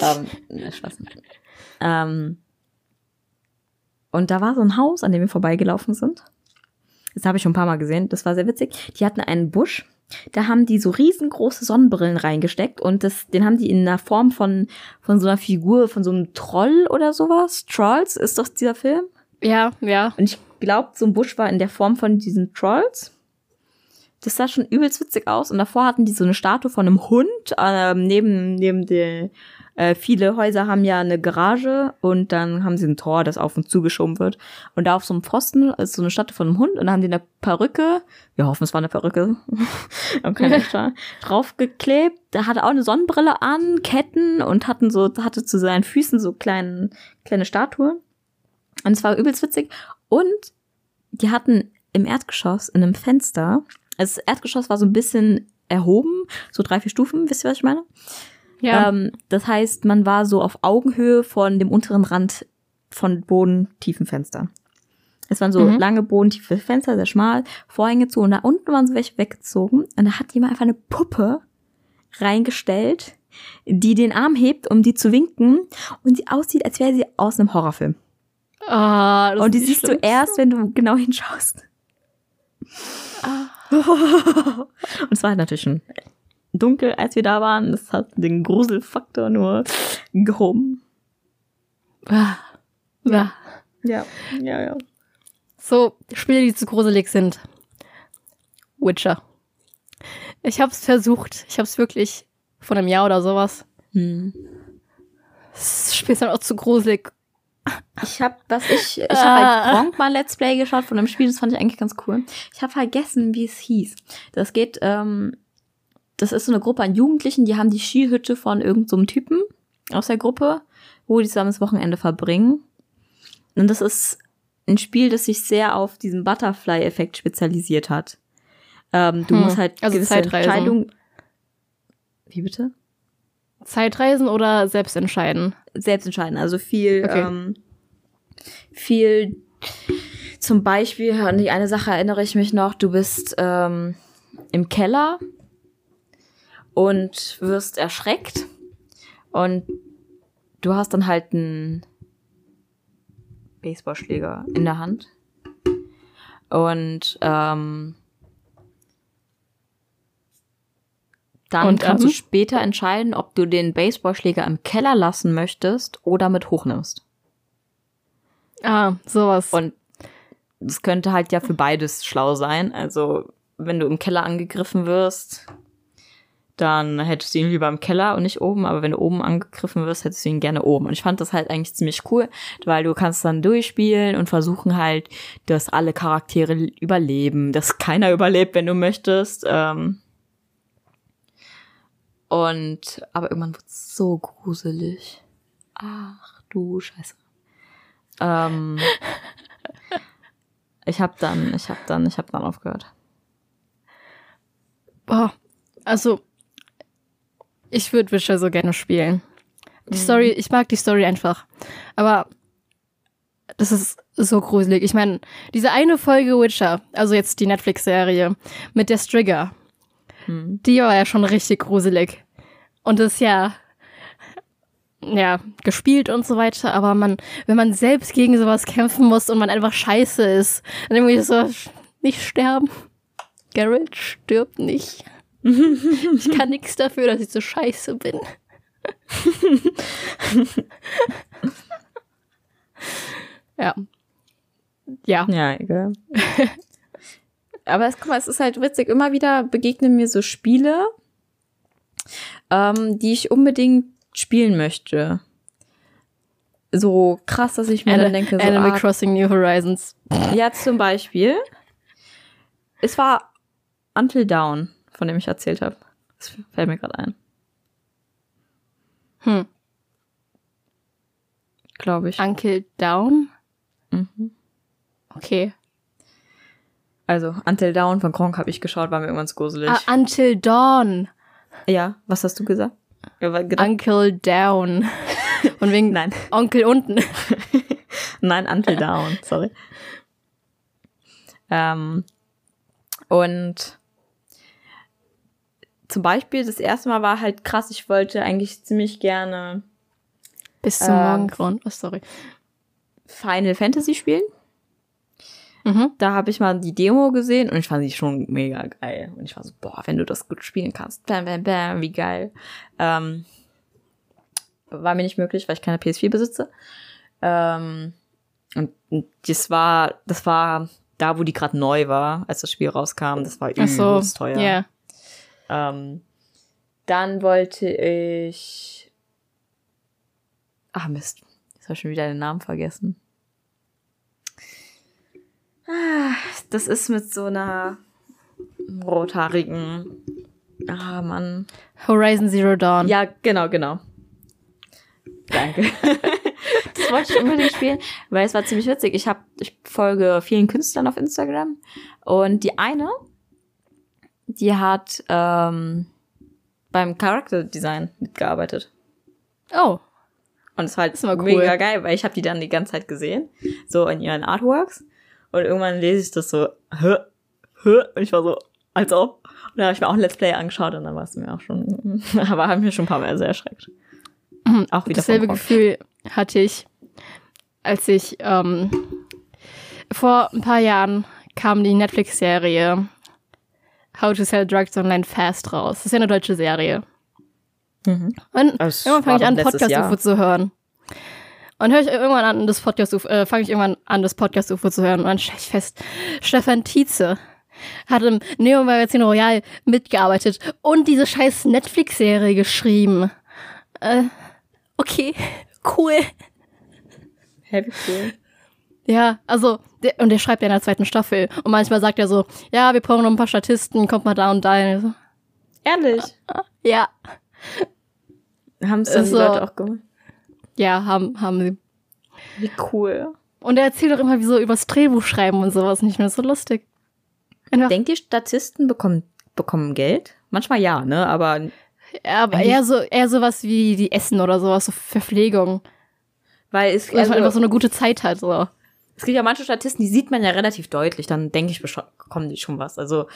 Ja. ähm, ne. Ähm, und da war so ein Haus, an dem wir vorbeigelaufen sind. Das habe ich schon ein paar Mal gesehen. Das war sehr witzig. Die hatten einen Busch. Da haben die so riesengroße Sonnenbrillen reingesteckt und das, den haben die in einer Form von, von so einer Figur, von so einem Troll oder sowas. Trolls ist doch dieser Film. Ja, ja. Und ich glaube, so ein Busch war in der Form von diesen Trolls. Das sah schon übelst witzig aus. Und davor hatten die so eine Statue von einem Hund. Ähm, neben, neben der, äh, viele Häuser haben ja eine Garage und dann haben sie ein Tor, das auf und zugeschoben wird. Und da auf so einem Pfosten ist so eine Statue von einem Hund und dann haben die eine Perücke, wir hoffen, es war eine Perücke, [laughs] haben keine extra, [laughs] draufgeklebt. Da hatte auch eine Sonnenbrille an, Ketten und hatten so, hatte zu seinen Füßen so kleinen, kleine Statuen. Und es war übelst witzig. Und die hatten im Erdgeschoss in einem Fenster, also das Erdgeschoss war so ein bisschen erhoben, so drei, vier Stufen, wisst ihr, was ich meine? Ja. Ähm, das heißt, man war so auf Augenhöhe von dem unteren Rand von bodentiefen Fenstern. Es waren so Mhm. lange bodentiefe Fenster, sehr schmal, Vorhänge zu und da unten waren so welche weggezogen und da hat jemand einfach eine Puppe reingestellt, die den Arm hebt, um die zu winken und sie aussieht, als wäre sie aus einem Horrorfilm. Ah, das Und die siehst du erst, wenn du genau hinschaust. Ah. [laughs] Und es war halt natürlich schon dunkel, als wir da waren. Das hat den Gruselfaktor nur gehoben. Ah. Ja. Ja, ja, ja. So, Spiele, die zu gruselig sind. Witcher. Ich hab's versucht. Ich hab's wirklich vor einem Jahr oder sowas. Hm. Das Spiel ist dann auch zu gruselig. Ich habe, was ich, ich Ah. habe halt Gronk mal Let's Play geschaut von einem Spiel, das fand ich eigentlich ganz cool. Ich habe vergessen, wie es hieß. Das geht, ähm, das ist so eine Gruppe an Jugendlichen, die haben die Skihütte von irgendeinem so Typen aus der Gruppe, wo die zusammen das Wochenende verbringen. Und das ist ein Spiel, das sich sehr auf diesen Butterfly-Effekt spezialisiert hat. Ähm, du Hm, musst halt also gewisse. Entscheidungen. Wie bitte? Zeitreisen oder selbst entscheiden? Selbst entscheiden. Also viel, Okay. ähm, viel. Zum Beispiel, an die eine Sache erinnere ich mich noch, du bist ähm, im Keller und wirst erschreckt und du hast dann halt einen Baseballschläger in der Hand und ähm, dann Und kannst dann? du später entscheiden, ob du den Baseballschläger im Keller lassen möchtest oder mit hochnimmst. Ah, sowas. Und das könnte halt ja für beides schlau sein. Also, wenn du im Keller angegriffen wirst, dann hättest du ihn lieber im Keller und nicht oben. Aber wenn du oben angegriffen wirst, hättest du ihn gerne oben. Und ich fand das halt eigentlich ziemlich cool, weil du kannst dann durchspielen und versuchen halt, dass alle Charaktere überleben, dass keiner überlebt, wenn du möchtest. Ähm und, aber irgendwann wird es so gruselig. Ach du Scheiße. Ähm, [laughs] ich habe dann, ich habe dann, ich habe dann aufgehört. Boah, also ich würde Witcher so gerne spielen. Die Story, ich mag die Story einfach. Aber das ist so gruselig. Ich meine, diese eine Folge Witcher, also jetzt die Netflix-Serie mit der Strigger, die war ja schon richtig gruselig. Und das ist ja, ja, gespielt und so weiter, aber man, wenn man selbst gegen sowas kämpfen muss und man einfach scheiße ist, dann irgendwie so, nicht sterben. Geralt stirbt nicht. Ich kann nichts dafür, dass ich so scheiße bin. [laughs] ja. Ja. Ja, egal. [laughs] Aber es, guck mal, es ist halt witzig. Immer wieder begegnen mir so Spiele, ähm, die ich unbedingt spielen möchte. So krass, dass ich mir dann denke, so, Animal ah, Crossing New Horizons. Ja, zum Beispiel. Es war Until Dawn, von dem ich erzählt habe. Das fällt mir gerade ein. Hm. Glaube ich. Uncle Down? Mhm. Okay. Also, Until Dawn von Kronk habe ich geschaut, war mir irgendwann gruselig. Ah, Until Dawn. ja, was hast du gesagt? Uncle Down. [laughs] Und wegen Nein. Onkel unten. [laughs] Nein, Until Dawn, sorry. Ähm, und zum Beispiel, das erste Mal war halt krass, ich wollte eigentlich ziemlich gerne Bis zum Ähm, Morgengrauen. Oh, sorry. Final Fantasy spielen. Mhm. Da habe ich mal die Demo gesehen und ich fand sie schon mega geil. Und ich war so, boah, wenn du das gut spielen kannst, bam, bam, bam, wie geil. Ähm, war mir nicht möglich, weil ich keine PS4 besitze. Ähm, und und das war, das war da, wo die gerade neu war, als das Spiel rauskam. Das war Ach so. übelst teuer. Ja. Ähm, dann wollte ich. Ach Mist, jetzt habe ich schon wieder den Namen vergessen. Ah, Das ist mit so einer rothaarigen. Ah, Mann. Horizon Zero Dawn. Ja, genau, genau. Danke. [laughs] das wollte ich unbedingt spielen, weil es war ziemlich witzig. Ich habe, ich folge vielen Künstlern auf Instagram und die eine, die hat ähm, beim Character Design mitgearbeitet. Oh. Und es war halt aber cool. mega geil, weil ich habe die dann die ganze Zeit gesehen, so in ihren Artworks. Und irgendwann lese ich das so, hä, hä, und ich war so, als ob. Und dann habe ich mir auch ein Let's Play angeschaut und dann war es mir auch schon, [laughs] aber haben mir schon ein paar Mal sehr erschreckt. Auch wieder Dasselbe. Gefühl hatte ich, als ich ähm, vor ein paar Jahren kam die Netflix-Serie How to Sell Drugs Online Fast raus. Das ist ja eine deutsche Serie. Mhm. Und Das irgendwann fange ich an, doch letztes Podcast Jahr. UFO zu hören. Und höre ich irgendwann an, das Podcast UFO, äh, fange ich irgendwann an, das Podcast UFO zu hören. Und dann stelle ich fest, Stefan Tietze hat im Neo Magazin Royal mitgearbeitet und diese scheiß Netflix-Serie geschrieben. Äh, okay, [laughs] cool. Heavy cool. Ja, also, der, und der schreibt ja in der zweiten Staffel. Und manchmal sagt er so, ja, wir brauchen noch ein paar Statisten, kommt mal da und da. Und so, Ehrlich. [laughs] ja, Haben es dann die. Leute auch gemacht? ja, haben, haben sie. Wie cool. Und er erzählt auch immer wie so übers Drehbuch schreiben und sowas. Nicht mehr so lustig. Einfach, Denkt ihr, Statisten bekommen, bekommen Geld? Manchmal ja, ne? Aber Ja, aber eher so, eher sowas wie die Essen oder sowas, so Verpflegung. Weil es, also, einfach so eine gute Zeit hat, so. Es gibt ja manche Statisten, die sieht man ja relativ deutlich, dann denke ich, bekommen die schon was. Also,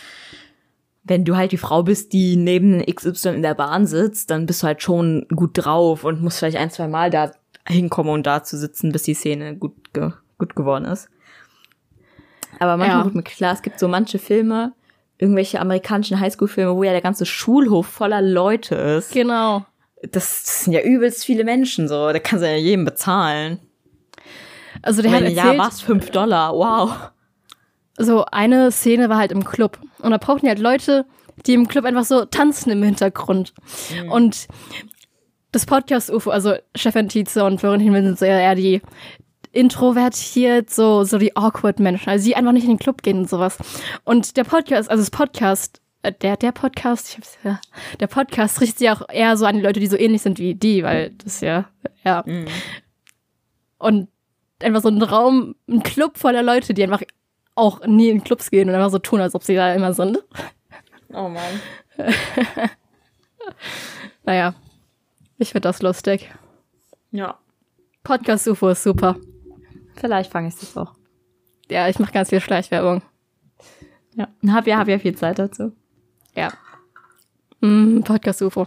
wenn du halt die Frau bist, die neben XY in der Bahn sitzt, dann bist du halt schon gut drauf und musst vielleicht ein, zwei Mal da hinkommen und da zu sitzen, bis die Szene gut, ge gut geworden ist. Aber manchmal Ja. gut mit klar, es gibt so manche Filme, irgendwelche amerikanischen Highschool-Filme, wo ja der ganze Schulhof voller Leute ist. Genau. Das, das sind ja übelst viele Menschen so, da kannst du ja jedem bezahlen. Also der hat Wenn ja, erzählt, was? Fünf Dollar, wow. so eine Szene war halt im Club. Und da brauchten die halt Leute, die im Club einfach so tanzen im Hintergrund. Und das Podcast-UFO, also Stefan Tietze und Florentin sind so eher die introvertiert, so, so die awkward Menschen, also die einfach nicht in den Club gehen und sowas. Und der Podcast, also das Podcast, äh, der, der Podcast, ich hab's, ja, der Podcast richtet sich auch eher so an die Leute, die so ähnlich sind wie die, weil das ja, ja. Und einfach so ein Raum, ein Club voller Leute, die einfach auch nie in Clubs gehen und einfach so tun, als ob sie da immer sind. Oh Mann. [laughs] Naja, ich finde das lustig. Ja. Podcast UFO ist super. Vielleicht fange ich das auch. Ja, ich mache ganz viel Schleichwerbung. Ja. Hab ja, hab ja viel Zeit dazu. Ja. Mm, Podcast UFO.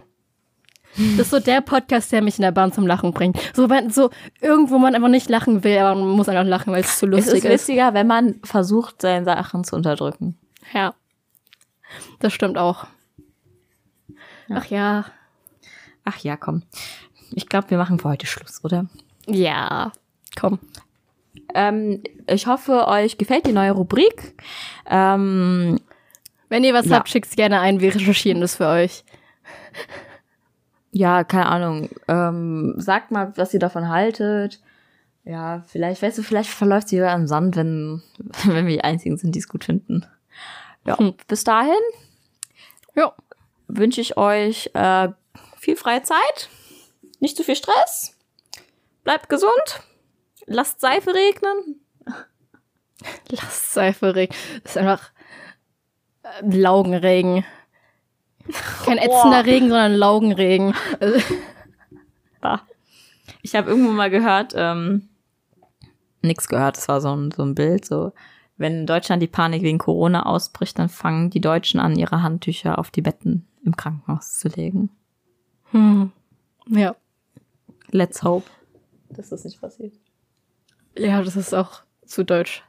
Das ist so der Podcast, der mich in der Bahn zum Lachen bringt. So, wenn, so irgendwo man einfach nicht lachen will, aber man muss einfach lachen, weil es zu Es lustig ist ist. lustiger, wenn man versucht, seine Sachen zu unterdrücken. Ja. Das stimmt auch. Ach ja. Ach ja, komm. Ich glaube, wir machen für heute Schluss, oder? Ja. Komm. Ähm, ich hoffe, euch gefällt die neue Rubrik. Ähm, Wenn ihr was Ja. habt, schickt's gerne ein. Wir recherchieren das für euch. Ja, keine Ahnung. Ähm, sagt mal, was ihr davon haltet. Ja, vielleicht, weißt du, vielleicht verläuft sie wieder im Sand, wenn, [laughs] wenn wir die Einzigen sind, die es gut finden. Ja, Hm. bis dahin Ja. wünsche ich euch äh, viel freie Zeit, nicht zu viel Stress, bleibt gesund, lasst Seife regnen. [laughs] Lass Seife regnen. Das ist einfach äh, Laugenregen. Kein ätzender Boah. Regen, sondern Laugenregen. Also. [laughs] Ich habe irgendwo mal gehört, ähm, nix gehört, das war so ein, so ein Bild, so, wenn in Deutschland die Panik wegen Corona ausbricht, dann fangen die Deutschen an, ihre Handtücher auf die Betten im Krankenhaus zu legen. hm. Ja. Let's hope, dass das nicht passiert. Ja, das ist auch zu deutsch.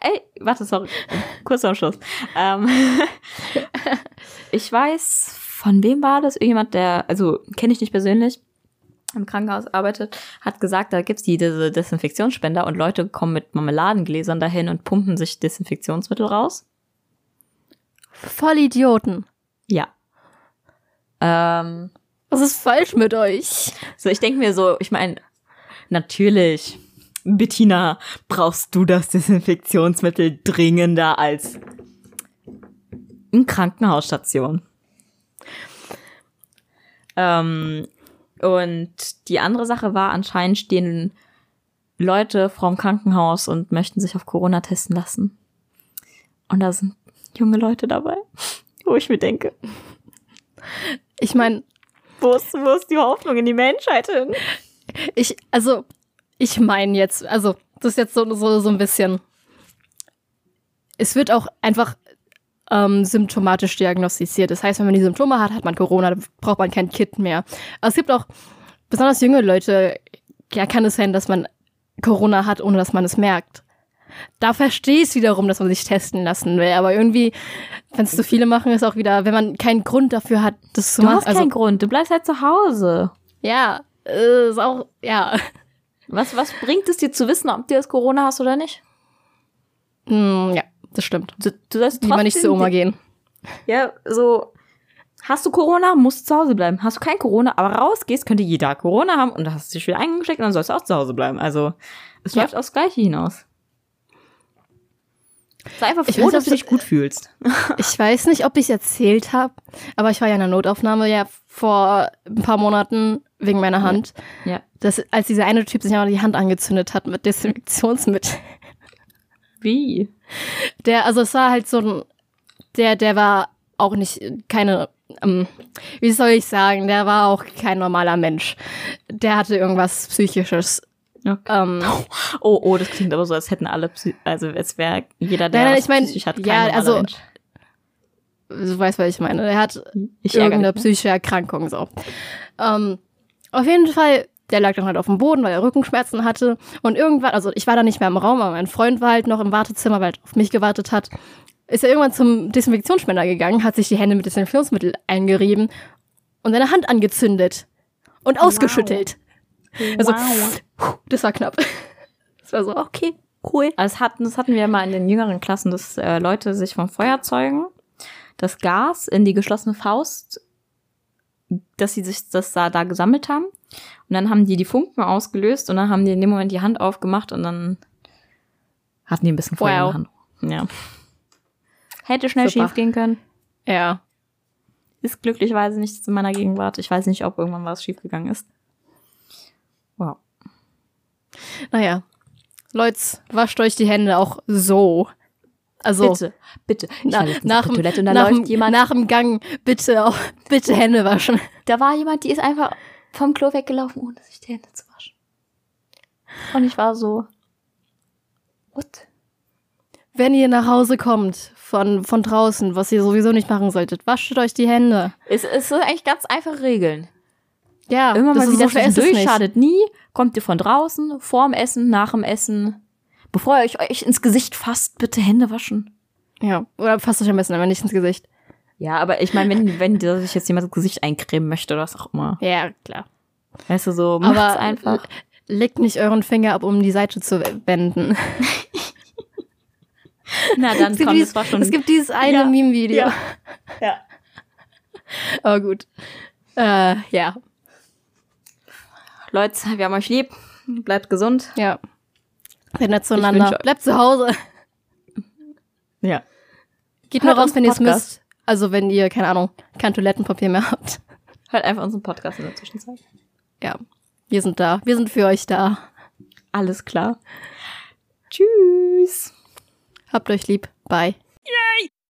Ey, warte, sorry. Kurz am Schluss. Ähm, [laughs] ich weiß, von wem war das? Irgendjemand, der, also kenne ich nicht persönlich, im Krankenhaus arbeitet, hat gesagt, da gibt's die diese Desinfektionsspender und Leute kommen mit Marmeladengläsern dahin und pumpen sich Desinfektionsmittel raus. Voll Idioten. Ja. Ähm, Was ist falsch mit euch? so, ich denke mir so, ich meine, natürlich, Bettina, brauchst du das Desinfektionsmittel dringender als eine Krankenhausstation. Ähm, und die andere Sache war, anscheinend stehen Leute vorm Krankenhaus und möchten sich auf Corona testen lassen. Und da sind junge Leute dabei, [laughs] wo ich mir denke, Ich meine, wo ist, wo ist die Hoffnung in die Menschheit hin? ich, also, ich meine jetzt, also, das ist jetzt so, so, so ein bisschen. Es wird auch einfach ähm, symptomatisch diagnostiziert. Das heißt, wenn man die Symptome hat, hat man Corona, dann braucht man kein Kit mehr. Aber es gibt auch besonders junge Leute, ja, kann es sein, dass man Corona hat, ohne dass man es merkt. Da verstehe ich es wiederum, dass man sich testen lassen will. Aber irgendwie, wenn es zu viele machen, ist auch wieder, wenn man keinen Grund dafür hat, das zu Du machen. hast keinen Grund, du bleibst halt zu Hause. ja, äh, ist auch, ja. Was, was bringt es dir zu wissen, ob du das Corona hast oder nicht? Hm, ja, das stimmt. Du, du sollst Lieber nicht zu Oma gehen. Ja, so. Hast du Corona, musst du zu Hause bleiben. Hast du kein Corona, aber rausgehst, könnte jeder Corona haben und hast du dich wieder eingesteckt und dann sollst du auch zu Hause bleiben. Also, es Ja. läuft aufs Gleiche hinaus. Sei einfach Ich froh, weiß, dass du dich gut fühlst. [laughs] Ich weiß nicht, ob ich es erzählt habe, aber ich war ja in der Notaufnahme ja vor ein paar Monaten wegen meiner Hand. Ja. Das, als dieser eine Typ sich aber die Hand angezündet hat mit Desinfektionsmittel. Wie? Der, also es war halt so ein, der, der war auch nicht keine, ähm, wie soll ich sagen, der war auch kein normaler Mensch. Der hatte irgendwas Psychisches. Okay. Ähm, [laughs] Oh, oh, das klingt aber so, als hätten alle, Psy also es wäre jeder, der Nein, nein, ich mein, psychisch hat, ja, also- Mensch. du weißt, was ich meine. Der hat Ich ärgere irgendeine ne? psychische Erkrankung so. Ähm, auf jeden Fall, der lag dann halt auf dem Boden, weil er Rückenschmerzen hatte. Und irgendwann, also ich war da nicht mehr im Raum, aber mein Freund war halt noch im Wartezimmer, weil er auf mich gewartet hat. Ist er irgendwann zum Desinfektionsspender gegangen, hat sich die Hände mit Desinfektionsmittel eingerieben und seine Hand angezündet und ausgeschüttelt. Also, wow. das war knapp. Das war so, okay, cool. Also das hatten, das hatten wir mal in den jüngeren Klassen, dass äh, Leute sich von Feuerzeugen das Gas in die geschlossene Faust, dass sie sich das da, da gesammelt haben. Und dann haben die die Funken ausgelöst und dann haben die in dem Moment die Hand aufgemacht und dann hatten die ein bisschen Feuer in Wow. der Hand. Ja. Hätte schnell Super. schief gehen können. Ja. Ist glücklicherweise nichts in meiner Gegenwart. Ich weiß nicht, ob irgendwann was schief gegangen ist. Wow. Naja. Leute, wascht euch die Hände auch so. Also, Bitte, bitte. Ich Na, nach, dem- Toilette und da läuft jemand. nach dem Gang bitte auch, bitte Hände waschen. Da war jemand, die ist einfach vom Klo weggelaufen, ohne sich die Hände zu waschen. Und ich war so, what? Wenn ihr nach Hause kommt von, von draußen, was ihr sowieso nicht machen solltet, wascht euch die Hände. Es, es sind eigentlich ganz einfache Regeln. Ja, Immer mal wieder so zwischendurch, nicht. schadet nie. Kommt ihr von draußen, vorm Essen, nach dem Essen. Bevor ihr euch, euch ins Gesicht fasst, bitte Hände waschen. Ja, oder fasst euch am besten einfach nicht ins Gesicht. Ja, aber ich meine, wenn, wenn sich jetzt jemand das Gesicht eincremen möchte oder was auch immer. Ja, klar. Weißt du, so, macht's Aber einfach. legt nicht euren Finger ab, um die Seite zu wenden. [laughs] Na, dann Es gibt, komm, dieses, das war schon. es gibt dieses eine Ja. Meme-Video. Ja. ja. [laughs] Aber gut. Äh, ja, Leute, wir haben euch lieb. Bleibt gesund. ja. Seid nett zueinander. Bleibt zu Hause. Ja. Geht Hört nur raus, wenn ihr es müsst. Also wenn ihr, keine Ahnung, kein Toilettenpapier mehr habt. Hört einfach unseren Podcast in der Zwischenzeit. Ja, wir sind da. Wir sind für euch da. Alles klar. Tschüss. Habt euch lieb. Bye.